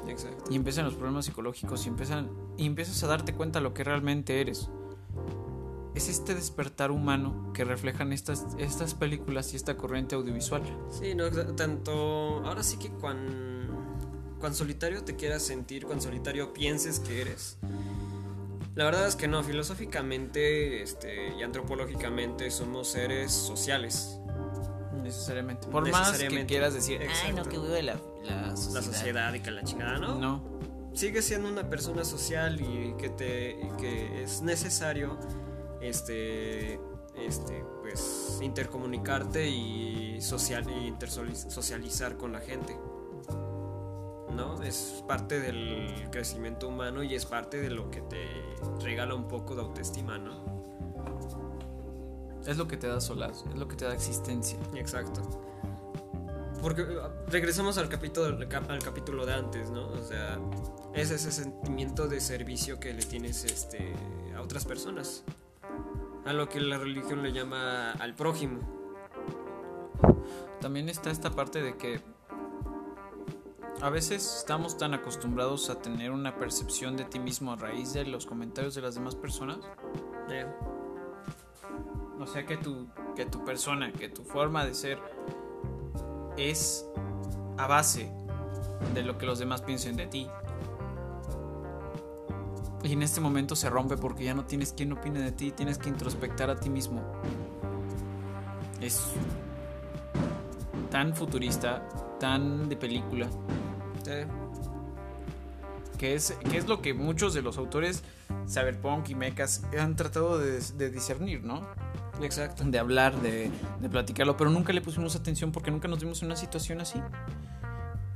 Speaker 1: Exacto.
Speaker 2: Y empiezan los problemas psicológicos. Y, empiezan, y empiezas a darte cuenta de lo que realmente eres. Es este despertar humano que reflejan estas, estas películas y esta corriente audiovisual.
Speaker 1: Sí, no, tanto. Ahora sí que cuan, cuan solitario te quieras sentir, cuan solitario pienses que eres. La verdad es que no, filosóficamente este, y antropológicamente somos seres sociales.
Speaker 2: Necesariamente. Por más que quieras decir, ay, no,
Speaker 1: Exacto.
Speaker 2: que vive la, la sociedad.
Speaker 1: La sociedad y que la chingada, ¿no?
Speaker 2: No.
Speaker 1: Sigues siendo una persona social y que te y que es necesario este este pues intercomunicarte y social y intersoli- socializar con la gente. ¿No? Es parte del crecimiento humano y es parte de lo que te regala un poco de autoestima, ¿no?
Speaker 2: Es lo que te da solaz, es lo que te da existencia.
Speaker 1: Exacto. Porque eh, regresamos al capítulo, al cap- al capítulo de antes, ¿no? O sea, es ese sentimiento de servicio que le tienes este, a otras personas. A lo que la religión le llama al prójimo.
Speaker 2: También está esta parte de que a veces estamos tan acostumbrados a tener una percepción de ti mismo a raíz de los comentarios de las demás personas.
Speaker 1: Eh,
Speaker 2: O sea que tu, que tu persona, que tu forma de ser es a base de lo que los demás piensen de ti. Y en este momento se rompe porque ya no tienes quien opine de ti, tienes que introspectar a ti mismo. Es tan futurista, tan de película, que es, que es lo que muchos de los autores cyberpunk y mechas han tratado de, de discernir, ¿no?
Speaker 1: Exacto.
Speaker 2: de hablar, de, de platicarlo, pero nunca le pusimos atención porque nunca nos vimos en una situación así.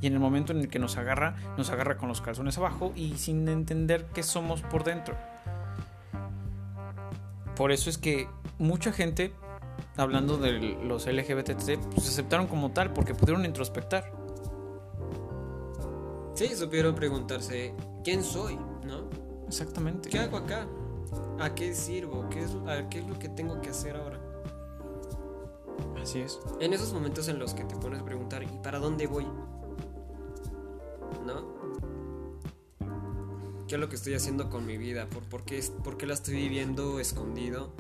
Speaker 2: Y en el momento en el que nos agarra, nos agarra con los calzones abajo y sin entender qué somos por dentro. Por eso es que mucha gente, hablando de los LGBT, pues se aceptaron como tal porque pudieron introspectar.
Speaker 1: Sí, supieron preguntarse, ¿quién soy? ¿No?
Speaker 2: Exactamente.
Speaker 1: ¿Qué hago acá? ¿A qué sirvo? ¿Qué es, a ¿Qué es lo que tengo que hacer ahora?
Speaker 2: Así es.
Speaker 1: En esos momentos en los que te pones a preguntar, ¿y para dónde voy? ¿No? ¿Qué es lo que estoy haciendo con mi vida? ¿Por, por, qué, por qué la estoy viviendo escondido?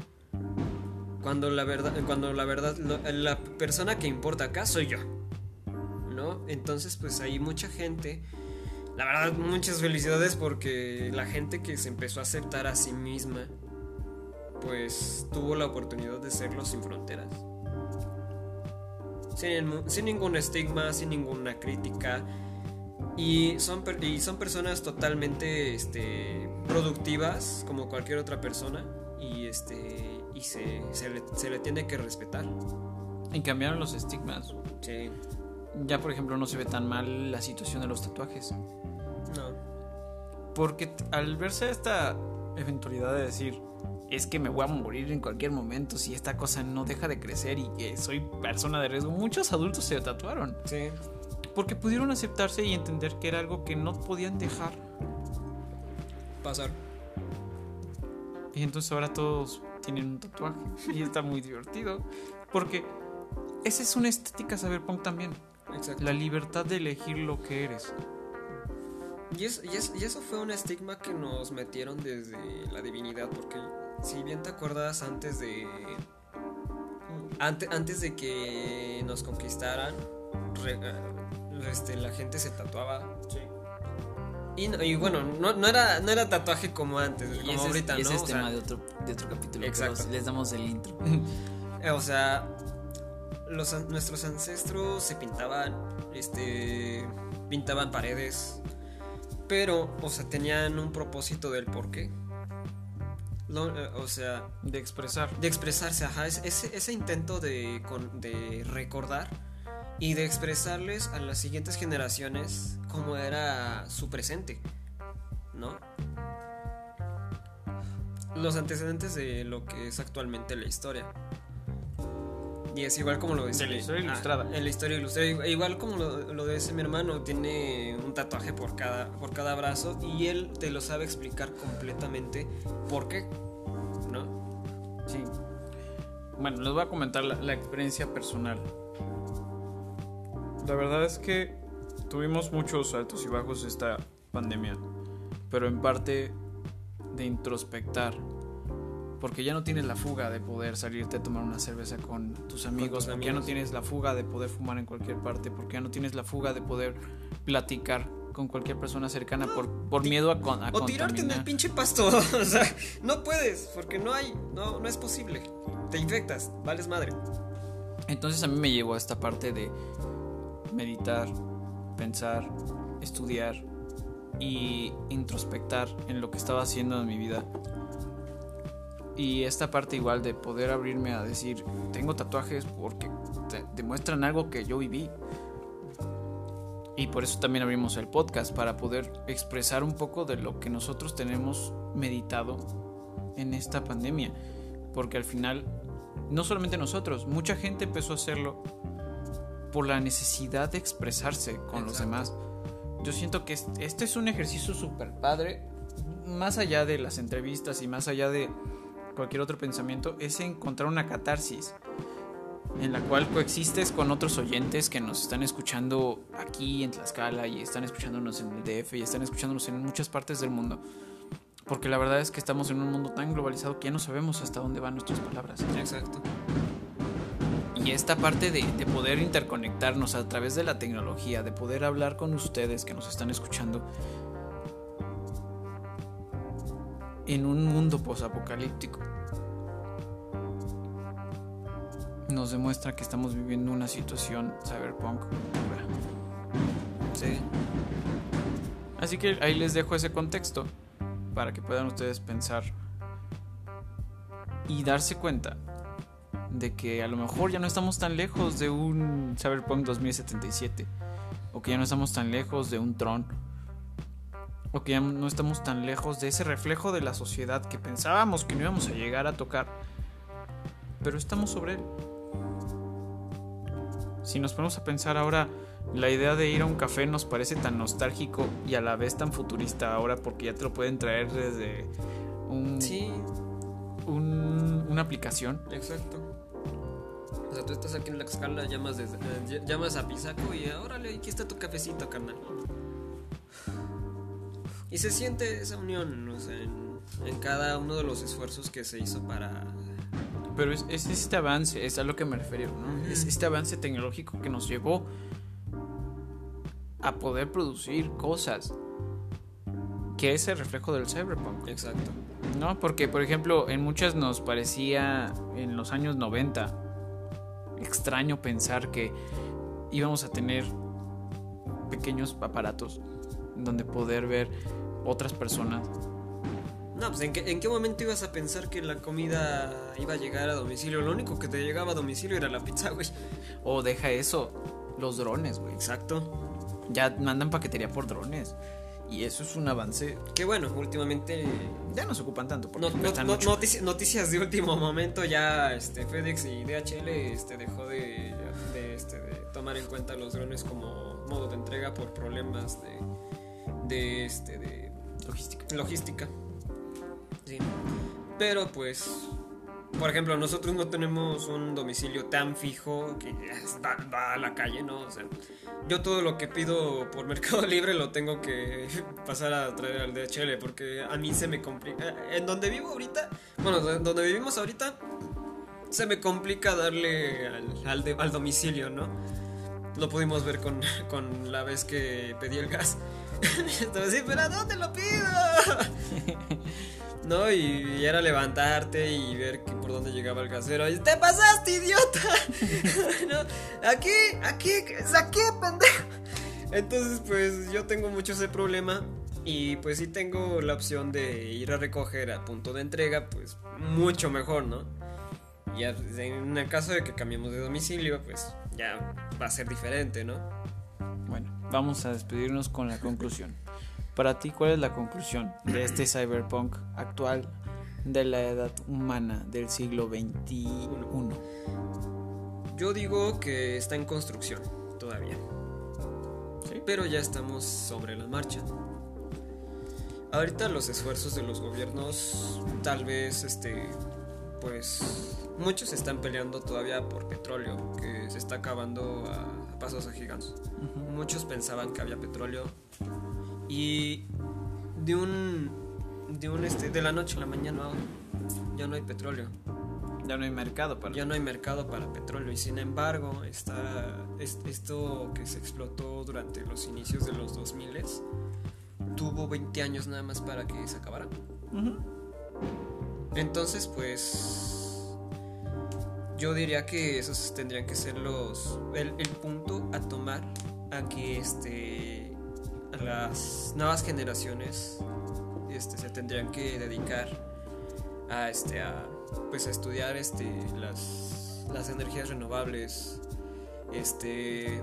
Speaker 1: Cuando la verdad, cuando la verdad, lo- la persona que importa acá soy yo. ¿No? Entonces, pues hay mucha gente. La verdad, muchas felicidades porque la gente que se empezó a aceptar a sí misma, pues tuvo la oportunidad de serlo sin fronteras sin, sin ningún estigma, sin ninguna crítica. Y son, y son personas totalmente este, productivas, como cualquier otra persona. Y, este, y se, se le, se le tiene que respetar.
Speaker 2: Y cambiaron los estigmas.
Speaker 1: Sí,
Speaker 2: Ya, por ejemplo, no se ve tan mal la situación de los tatuajes.
Speaker 1: no.
Speaker 2: Porque al verse esta eventualidad de decir, es que me voy a morir en cualquier momento si esta cosa no deja de crecer y que soy persona de riesgo, muchos adultos se tatuaron.
Speaker 1: Sí,
Speaker 2: Porque pudieron aceptarse y entender que era algo que no podían dejar.
Speaker 1: pasar.
Speaker 2: Y entonces ahora todos tienen un tatuaje. Y está muy divertido. Porque esa es una estética cyberpunk también.
Speaker 1: Exacto.
Speaker 2: La libertad de elegir lo que eres.
Speaker 1: Y, es- y es- y eso fue un estigma que nos metieron desde la divinidad, porque si bien te acuerdas antes de antes, antes de que nos conquistaran, re- eh, este, la gente se tatuaba. Y, no- y bueno, no, no era, no era tatuaje como antes,
Speaker 2: Y
Speaker 1: como
Speaker 2: ese
Speaker 1: ahorita,
Speaker 2: y ese
Speaker 1: ¿no?
Speaker 2: es
Speaker 1: O sea,
Speaker 2: tema de otro, de otro capítulo. pero
Speaker 1: Exacto.
Speaker 2: les damos el intro. <laughs>
Speaker 1: O sea, los, nuestros ancestros se pintaban, este, pintaban paredes, pero, o sea, tenían un propósito del por qué. Lo- eh, o sea,
Speaker 2: de expresar.
Speaker 1: de expresarse, ajá, es- ese, ese intento de, de recordar y de expresarles a las siguientes generaciones cómo era su presente, ¿no? Los antecedentes de lo que es actualmente la historia. Y es igual como lo dice
Speaker 2: De la
Speaker 1: mi-
Speaker 2: historia
Speaker 1: ah,
Speaker 2: ilustrada.
Speaker 1: en la historia ilustrada. Igual como lo, lo dice mi hermano, tiene un tatuaje por cada, por cada brazo y él te lo sabe explicar completamente por qué, ¿no?
Speaker 2: Sí. Bueno, les voy a comentar la, la experiencia personal. La verdad es que tuvimos muchos altos y bajos esta pandemia, pero en parte de introspectar, porque ya no tienes la fuga de poder salirte a tomar una cerveza con tus amigos,
Speaker 1: tus
Speaker 2: porque ya no tienes la fuga de poder fumar en cualquier parte, porque ya no tienes la fuga de poder platicar con cualquier persona cercana por, por miedo a, con, a
Speaker 1: O tirarte en el pinche pasto. <laughs> o sea, no puedes, porque no hay, no, no es posible. Te infectas, vales madre.
Speaker 2: Entonces a mí me llevó a esta parte de meditar, pensar, estudiar y introspectar en lo que estaba haciendo en mi vida. Y esta parte igual de poder abrirme a decir, tengo tatuajes porque te- demuestran algo que yo viví. Y por eso también abrimos el podcast, para poder expresar un poco de lo que nosotros tenemos meditado en esta pandemia. Porque al final no solamente nosotros, mucha gente empezó a hacerlo por la necesidad de expresarse con los demás. Yo siento que es- este es un ejercicio súper padre, más allá de las entrevistas y más allá de cualquier otro pensamiento, es encontrar una catarsis en la cual coexistes con otros oyentes que nos están escuchando aquí en Tlaxcala y están escuchándonos en el DF y están escuchándonos en muchas partes del mundo. Porque la verdad es que estamos en un mundo tan globalizado que ya no sabemos hasta dónde van nuestras palabras.
Speaker 1: Exacto.
Speaker 2: Y esta parte de, de poder interconectarnos a través de la tecnología, de poder hablar con ustedes que nos están escuchando en un mundo posapocalíptico, nos demuestra que estamos viviendo una situación cyberpunk.
Speaker 1: Sí.
Speaker 2: Así que ahí les dejo ese contexto para que puedan ustedes pensar y darse cuenta de que a lo mejor ya no estamos tan lejos de un Cyberpunk 2077 o que ya no estamos tan lejos de un Tron o que ya no estamos tan lejos de ese reflejo de la sociedad que pensábamos que no íbamos a llegar a tocar pero estamos sobre él si nos ponemos a pensar ahora la idea de ir a un café nos parece tan nostálgico y a la vez tan futurista ahora porque ya te lo pueden traer desde un,
Speaker 1: Sí,
Speaker 2: un- una aplicación.
Speaker 1: exacto. O sea, tú estás aquí en la escala, llamas, desde- eh, llamas a Pisaco y órale, aquí está tu cafecito, carnal. Y se siente esa unión, o sea, en, en cada uno de los esfuerzos que se hizo para...
Speaker 2: Pero es, es este avance, es a lo que me refiero, ¿no? Es este avance tecnológico que nos llevó a poder producir cosas que es el reflejo del cyberpunk.
Speaker 1: Exacto.
Speaker 2: ¿No? Porque, por ejemplo, en muchas nos parecía en los años 90 extraño pensar que íbamos a tener pequeños aparatos donde poder ver otras personas.
Speaker 1: No, pues ¿en qué, ¿en qué momento ibas a pensar que la comida iba a llegar a domicilio? Lo único que te llegaba a domicilio era la pizza, güey.
Speaker 2: O deja eso, los drones, güey.
Speaker 1: Exacto.
Speaker 2: Ya mandan paquetería por drones. Y eso es un avance.
Speaker 1: Que bueno, últimamente
Speaker 2: Ya no se ocupan tanto porque
Speaker 1: No- no- no- notici- noticias de último momento ya este FedEx y DHL este dejó de, de, este, de tomar en cuenta los drones como modo de entrega por problemas de de este de
Speaker 2: Logística.
Speaker 1: logística sí pero pues por ejemplo, nosotros no tenemos un domicilio tan fijo que va, va a la calle, ¿no? O sea, yo todo lo que pido por <laughs> Mercado Libre lo tengo que <laughs> pasar a traer al DHL porque a mí se me complica. eh, En donde vivo ahorita, bueno, do- donde vivimos ahorita, se me complica darle al, al de- al domicilio, ¿no? Lo pudimos ver con, <laughs> con la vez que pedí el gas. <laughs> Estaba así, pero ¿a dónde lo pido? <laughs> No, y, era levantarte y ver que por dónde llegaba el casero. Y, ¡Te pasaste, idiota! <laughs> No, aquí, aquí, aquí, pendejo. Entonces, pues yo tengo mucho ese problema. Y pues si tengo la opción de ir a recoger al punto de entrega, pues mucho mejor, ¿no? Ya en el caso de que cambiemos de domicilio, pues ya va a ser diferente, ¿no?
Speaker 2: Vamos a despedirnos con la conclusión. Para ti, ¿cuál es la conclusión de este cyberpunk actual de la edad humana del siglo XXI?
Speaker 1: Yo digo que está en construcción todavía.
Speaker 2: ¿Sí?
Speaker 1: Pero ya estamos sobre la marcha. Ahorita los esfuerzos de los gobiernos, tal vez, este, pues, muchos están peleando todavía por petróleo, que se está acabando a, a pasos agigantes. Muchos pensaban que había petróleo y de un, de un, este, de la noche a la mañana ya no hay petróleo.
Speaker 2: Ya no hay mercado para...
Speaker 1: Ya no hay mercado para petróleo y sin embargo está es- esto que se explotó durante los inicios de los 2000 tuvo 20 años nada más para que se acabara. Entonces, pues yo diría que esos tendrían que ser los el, el punto a tomar a que este a las nuevas generaciones este se tendrían que dedicar a este a pues a estudiar este las las energías renovables este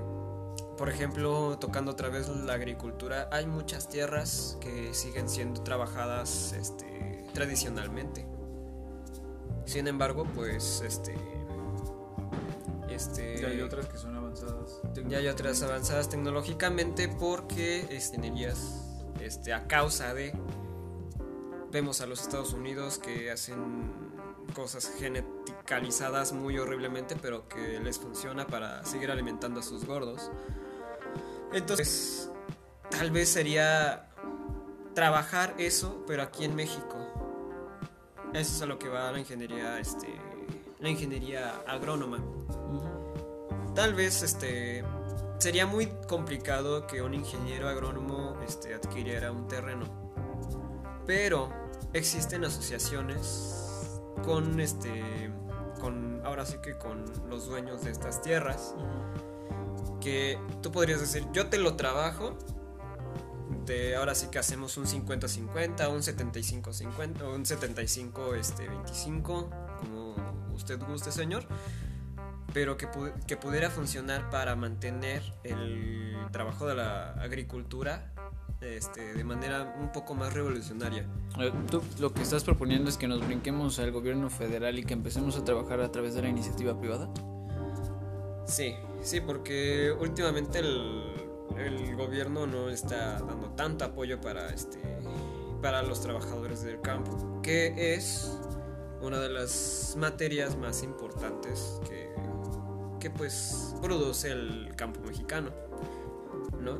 Speaker 1: por ejemplo, tocando otra vez la agricultura, hay muchas tierras que siguen siendo trabajadas este, tradicionalmente. Sin embargo, pues este este
Speaker 2: Ya hay otras que son avanzadas.
Speaker 1: ya hay otras avanzadas tecnológicamente porque este, ingenierías este, a causa de vemos a los Estados Unidos que hacen cosas geneticalizadas muy horriblemente pero que les funciona para seguir alimentando a sus gordos entonces tal vez sería trabajar eso pero aquí en México eso es a lo que va la ingeniería este la ingeniería agrónoma Tal vez este sería muy complicado que un ingeniero agrónomo este, adquiriera un terreno. Pero existen asociaciones con este con ahora sí que con los dueños de estas tierras que tú podrías decir, "Yo te lo trabajo." De ahora sí que hacemos un 50-50, un 75-50, o un 75 este 25, como usted guste, señor pero que, pu- que pudiera funcionar para mantener el trabajo de la agricultura este, de manera un poco más revolucionaria.
Speaker 2: Eh, Tú lo que estás proponiendo es que nos brinquemos al gobierno federal y que empecemos a trabajar a través de la iniciativa privada.
Speaker 1: Sí, sí, porque últimamente el, el gobierno no está dando tanto apoyo para, este, para los trabajadores del campo, que es una de las materias más importantes que, que pues produce el campo mexicano, ¿no?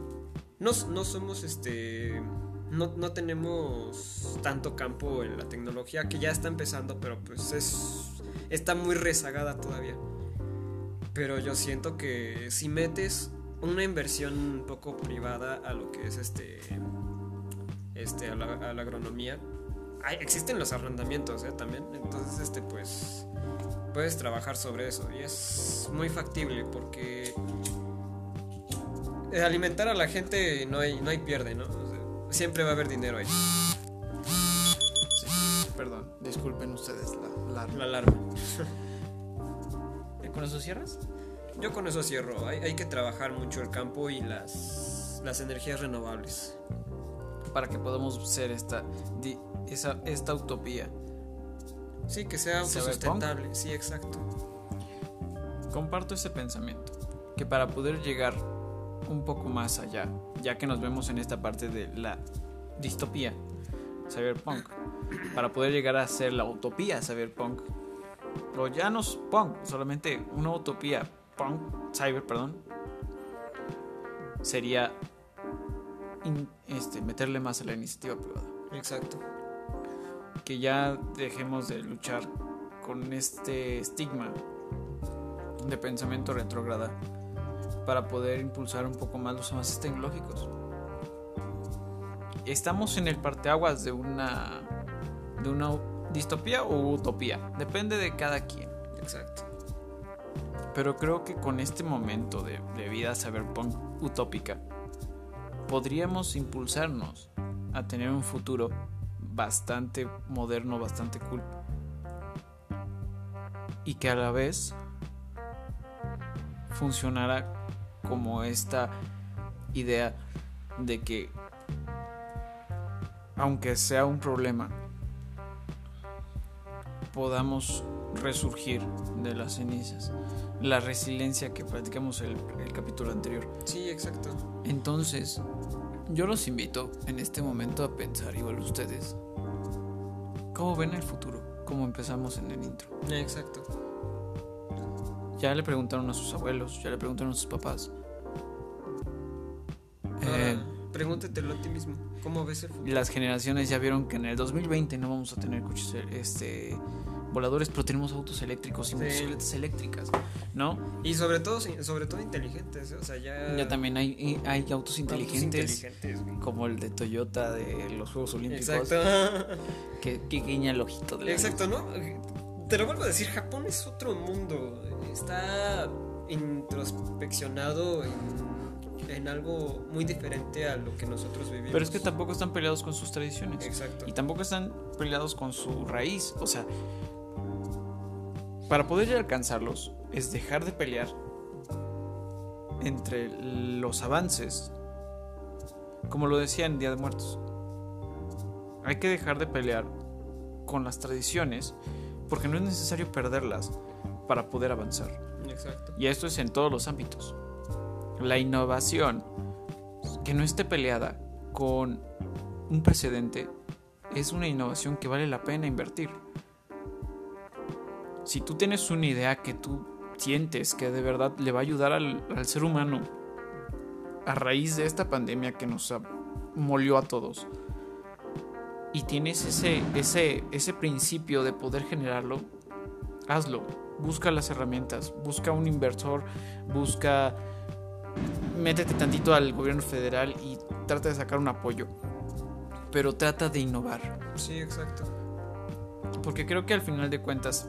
Speaker 1: No, no somos este... No, no tenemos tanto campo en la tecnología que ya está empezando, pero pues es, está muy rezagada todavía. Pero yo siento que si metes una inversión un poco privada a lo que es este. Este, a la, a la agronomía. Hay- existen los arrendamientos, ¿eh? También. Entonces, este, pues. Puedes trabajar sobre eso. Y es muy factible porque. eh, Alimentar a la gente no hay, no hay pierde, ¿no? O sea, siempre va a haber dinero ahí.
Speaker 2: Perdón, disculpen ustedes la,
Speaker 1: La alarma.
Speaker 2: ¿Con eso cierras?
Speaker 1: Yo con eso cierro. Hay, hay que trabajar mucho el campo y las, las energías renovables.
Speaker 2: Para que podamos ser esta, di- esa, esta utopía.
Speaker 1: Sí, que sea autosustentable. Sí, exacto.
Speaker 2: Comparto ese pensamiento, que para poder llegar un poco más allá, ya que nos vemos en esta parte de la distopía, cyberpunk, para poder llegar a ser la utopía cyberpunk, o ya no es punk, solamente una utopía punk, cyber, perdón, sería in- este, meterle más a la iniciativa privada.
Speaker 1: Exacto.
Speaker 2: Que ya dejemos de luchar con este estigma de pensamiento retrógrada para poder impulsar un poco más los avances tecnológicos. Estamos en el parteaguas de una de una distopía o utopía, depende de cada quien.
Speaker 1: Exacto.
Speaker 2: Pero creo que con este momento de, de vida cyberpunk utópica, podríamos impulsarnos a tener un futuro bastante moderno, bastante cool. Y que a la vez funcionara como esta idea de que, aunque sea un problema, podamos resurgir de las cenizas. La resiliencia que platicamos el, el capítulo anterior.
Speaker 1: Sí, exacto.
Speaker 2: Entonces, yo los invito en este momento a pensar, igual ustedes, ¿cómo ven el futuro? Como empezamos en el intro.
Speaker 1: Exacto.
Speaker 2: Ya le preguntaron a sus abuelos, ya le preguntaron a sus papás. Eh,
Speaker 1: pregúntatelo a ti mismo. ¿Cómo ves el futuro?
Speaker 2: las generaciones ya vieron que en el 2020 no vamos a tener coches este, voladores, pero tenemos autos eléctricos y
Speaker 1: Sí.
Speaker 2: motocicletas eléctricas, ¿no?
Speaker 1: Y sobre todo, sobre todo inteligentes. ¿eh? O sea, ya.
Speaker 2: Ya también hay, hay autos
Speaker 1: autos
Speaker 2: inteligentes, como el de Toyota de los Juegos Olímpicos,
Speaker 1: Exacto.
Speaker 2: que, que guiña el ojito de la
Speaker 1: Exacto, ¿no? Te lo vuelvo a decir, Japón es otro mundo. Está introspeccionado en, en algo muy diferente a lo que nosotros vivimos.
Speaker 2: Pero es que tampoco están peleados con sus tradiciones.
Speaker 1: Exacto.
Speaker 2: Y tampoco están peleados con su raíz. O sea, para poder alcanzarlos es dejar de pelear entre los avances. Como lo decía en Día de Muertos. Hay que dejar de pelear con las tradiciones porque no es necesario perderlas para poder avanzar.
Speaker 1: Exacto.
Speaker 2: Y esto es en todos los ámbitos. La innovación que no esté peleada con un precedente es una innovación que vale la pena invertir. Si tú tienes una idea que tú sientes que de verdad le va a ayudar al, al ser humano a raíz de esta pandemia que nos molió a todos, y tienes ese, ese, ese principio de poder generarlo, hazlo. Busca las herramientas, busca un inversor, busca. Métete tantito al gobierno federal y trata de sacar un apoyo. Pero trata de innovar.
Speaker 1: Sí, exacto.
Speaker 2: Porque creo que al final de cuentas.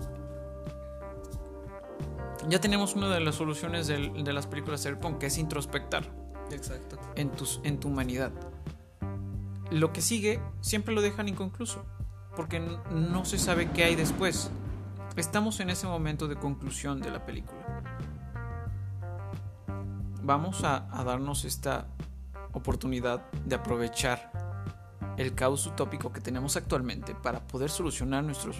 Speaker 2: Ya tenemos una de las soluciones del- de las películas Cyberpunk, que es introspectar
Speaker 1: Exacto.
Speaker 2: en, tus, en tu humanidad. Lo que sigue siempre lo dejan inconcluso, porque no se sabe qué hay después. Estamos en ese momento de conclusión de la película. Vamos a, a darnos esta oportunidad de aprovechar el caos utópico que tenemos actualmente para poder solucionar nuestros,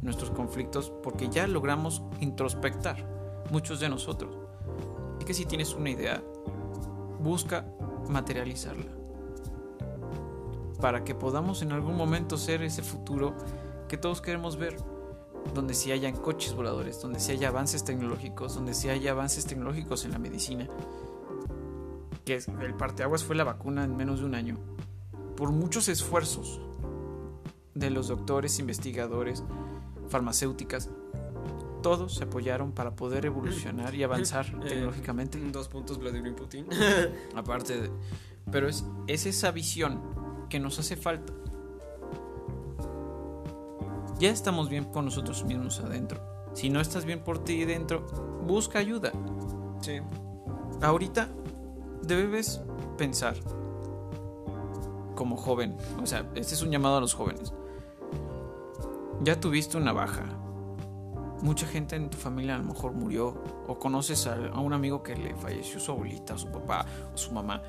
Speaker 2: nuestros conflictos, porque ya logramos introspectar muchos de nosotros. Y que si tienes una idea, busca materializarla para que podamos en algún momento ser ese futuro que todos queremos ver, donde sí hayan coches voladores, donde sí haya avances tecnológicos, donde sí haya avances tecnológicos en la medicina. Que es- el parteaguas fue la vacuna en menos de un año. Por muchos esfuerzos de los doctores, investigadores, farmacéuticas, todos se apoyaron para poder evolucionar y avanzar
Speaker 1: Eh,
Speaker 2: tecnológicamente.
Speaker 1: Dos puntos Vladimir Putin. <laughs>
Speaker 2: Aparte de... Pero es, es esa visión que nos hace falta. Ya estamos bien con nosotros mismos adentro. Si no estás bien por ti dentro, busca ayuda.
Speaker 1: sí.
Speaker 2: Ahorita debes pensar como joven. O sea, este es un llamado a los jóvenes. Ya tuviste una baja. Mucha gente en tu familia a lo mejor murió. O conoces a, a un amigo que le falleció su abuelita, su papá o su mamá.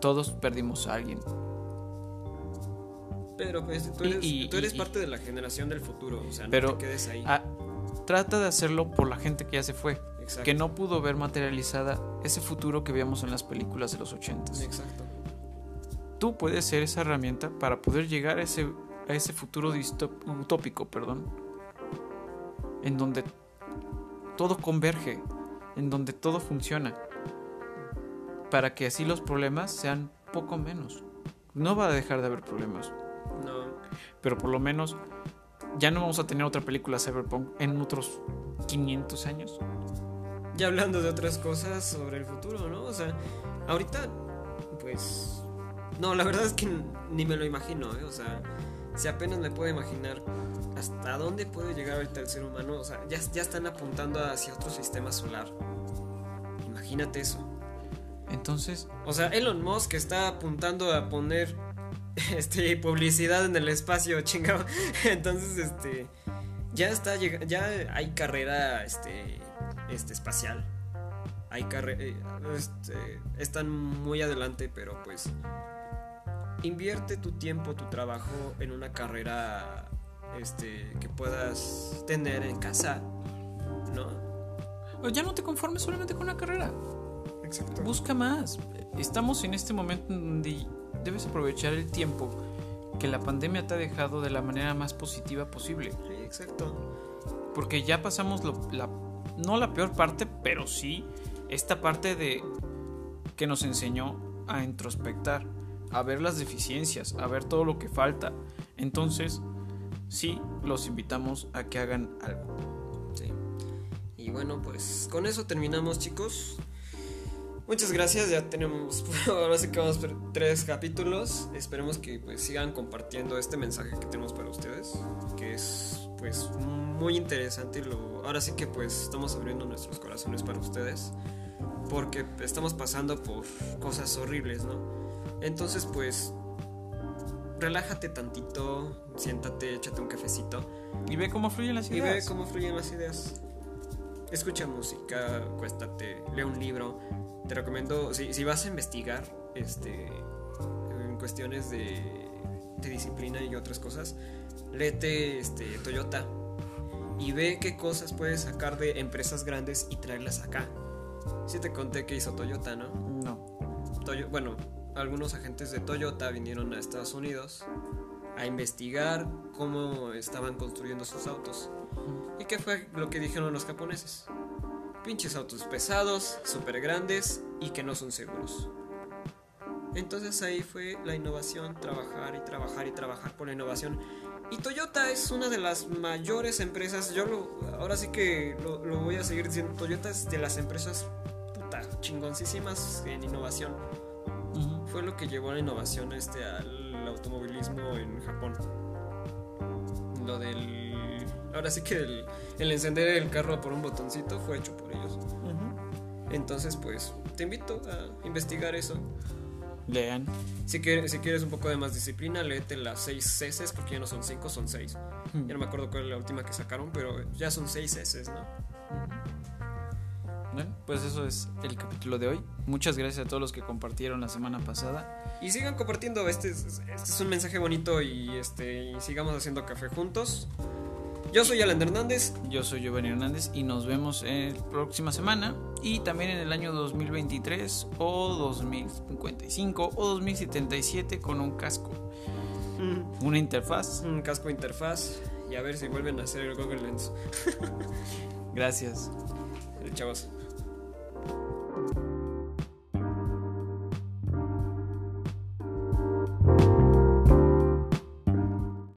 Speaker 2: Todos perdimos a alguien.
Speaker 1: Pero pues, tú eres,
Speaker 2: y-
Speaker 1: tú eres
Speaker 2: y-
Speaker 1: parte de la generación del futuro. O sea, no
Speaker 2: Pero-
Speaker 1: te quedes ahí.
Speaker 2: Ah, trata de hacerlo por la gente que ya se fue.
Speaker 1: Exacto.
Speaker 2: Que no pudo ver materializada ese futuro que veíamos en las películas de los ochentas.
Speaker 1: Exacto.
Speaker 2: tú puedes ser esa herramienta para poder llegar a ese, a ese futuro utópico, perdón. En donde todo converge, en donde todo funciona, para que así los problemas sean poco menos. No va a dejar de haber problemas,
Speaker 1: No.
Speaker 2: pero por lo menos ya no vamos a tener otra película Cyberpunk en otros 500 años.
Speaker 1: Ya hablando de otras cosas sobre el futuro, ¿no? O sea, ahorita, pues... No, la verdad es que ni me lo imagino, ¿eh? O sea, si apenas me puedo imaginar hasta dónde puede llegar ahorita el ser humano, o sea, ya, ya están apuntando hacia otro sistema solar. Imagínate eso.
Speaker 2: Entonces,
Speaker 1: O sea, Elon Musk está apuntando a poner <laughs> este publicidad en el espacio, chingado. <laughs> Entonces, este ya está llega- ya hay carrera este este espacial. Hay carrera este, están muy adelante, pero pues invierte tu tiempo, tu trabajo en una carrera este que puedas tener en casa, ¿no?
Speaker 2: pues ya no te conformes solamente con una carrera.
Speaker 1: Exacto.
Speaker 2: Busca más. Estamos en este momento en donde debes aprovechar el tiempo que la pandemia te ha dejado de la manera más positiva posible.
Speaker 1: Sí, exacto.
Speaker 2: Porque ya pasamos lo- la, no la peor parte, pero sí esta parte de que nos enseñó a introspectar, a ver las deficiencias, a ver todo lo que falta. Entonces, sí, los invitamos a que hagan algo.
Speaker 1: Y bueno, pues con eso terminamos, chicos. Muchas gracias, ya tenemos, <laughs> ahora sí que vamos por tres capítulos. Esperemos que pues sigan compartiendo este mensaje que tenemos para ustedes, que es pues muy interesante. y Lo, ahora sí que pues estamos abriendo nuestros corazones para ustedes, porque estamos pasando por cosas horribles, ¿no? Entonces pues relájate tantito, siéntate, échate un cafecito.
Speaker 2: Y ve cómo fluyen las
Speaker 1: Y
Speaker 2: ideas.
Speaker 1: ve cómo fluyen las ideas. Escucha música, acuéstate, lee un libro. Te recomiendo, si, si vas a investigar este, en cuestiones de, de disciplina y otras cosas, léete este, Toyota y ve qué cosas puedes sacar de empresas grandes y traerlas acá. Si te conté que hizo Toyota, ¿no?
Speaker 2: No.
Speaker 1: Toyo- bueno, algunos agentes de Toyota vinieron a Estados Unidos a investigar cómo estaban construyendo sus autos. ¿Y qué fue lo que dijeron los japoneses? Pinches autos pesados, súper grandes y que no son seguros. Entonces ahí fue la innovación, trabajar y trabajar y trabajar por la innovación. Y Toyota es una de las mayores empresas, yo lo, ahora sí que lo, voy a seguir diciendo, Toyota es de las empresas puta chingoncísimas en innovación. Fue lo que llevó a la innovación este al automovilismo en Japón. Lo del ahora sí que el, el encender el carro por un botoncito fue hecho por ellos. Entonces, pues te invito a investigar eso.
Speaker 2: Lean.
Speaker 1: Si quieres, si quieres un poco de más disciplina, léete las 6 Cs, porque ya no son 5, son 6. Ya no me acuerdo cuál es la última que sacaron, pero ya son 6 Cs, ¿no?
Speaker 2: Bueno, pues eso es el capítulo de hoy. Muchas gracias a todos los que compartieron la semana pasada.
Speaker 1: Y sigan compartiendo, este es, este es un mensaje bonito y este y sigamos haciendo café juntos. Yo soy Alan Hernández
Speaker 2: Yo soy Giovanni Hernández y nos vemos en la próxima semana y también en el año 2023 o 2055 o 2077 con un casco, una interfaz.
Speaker 1: un casco interfaz y a ver si vuelven a hacer el Google Lens. <laughs>
Speaker 2: Gracias.
Speaker 1: Chavos. Thank you.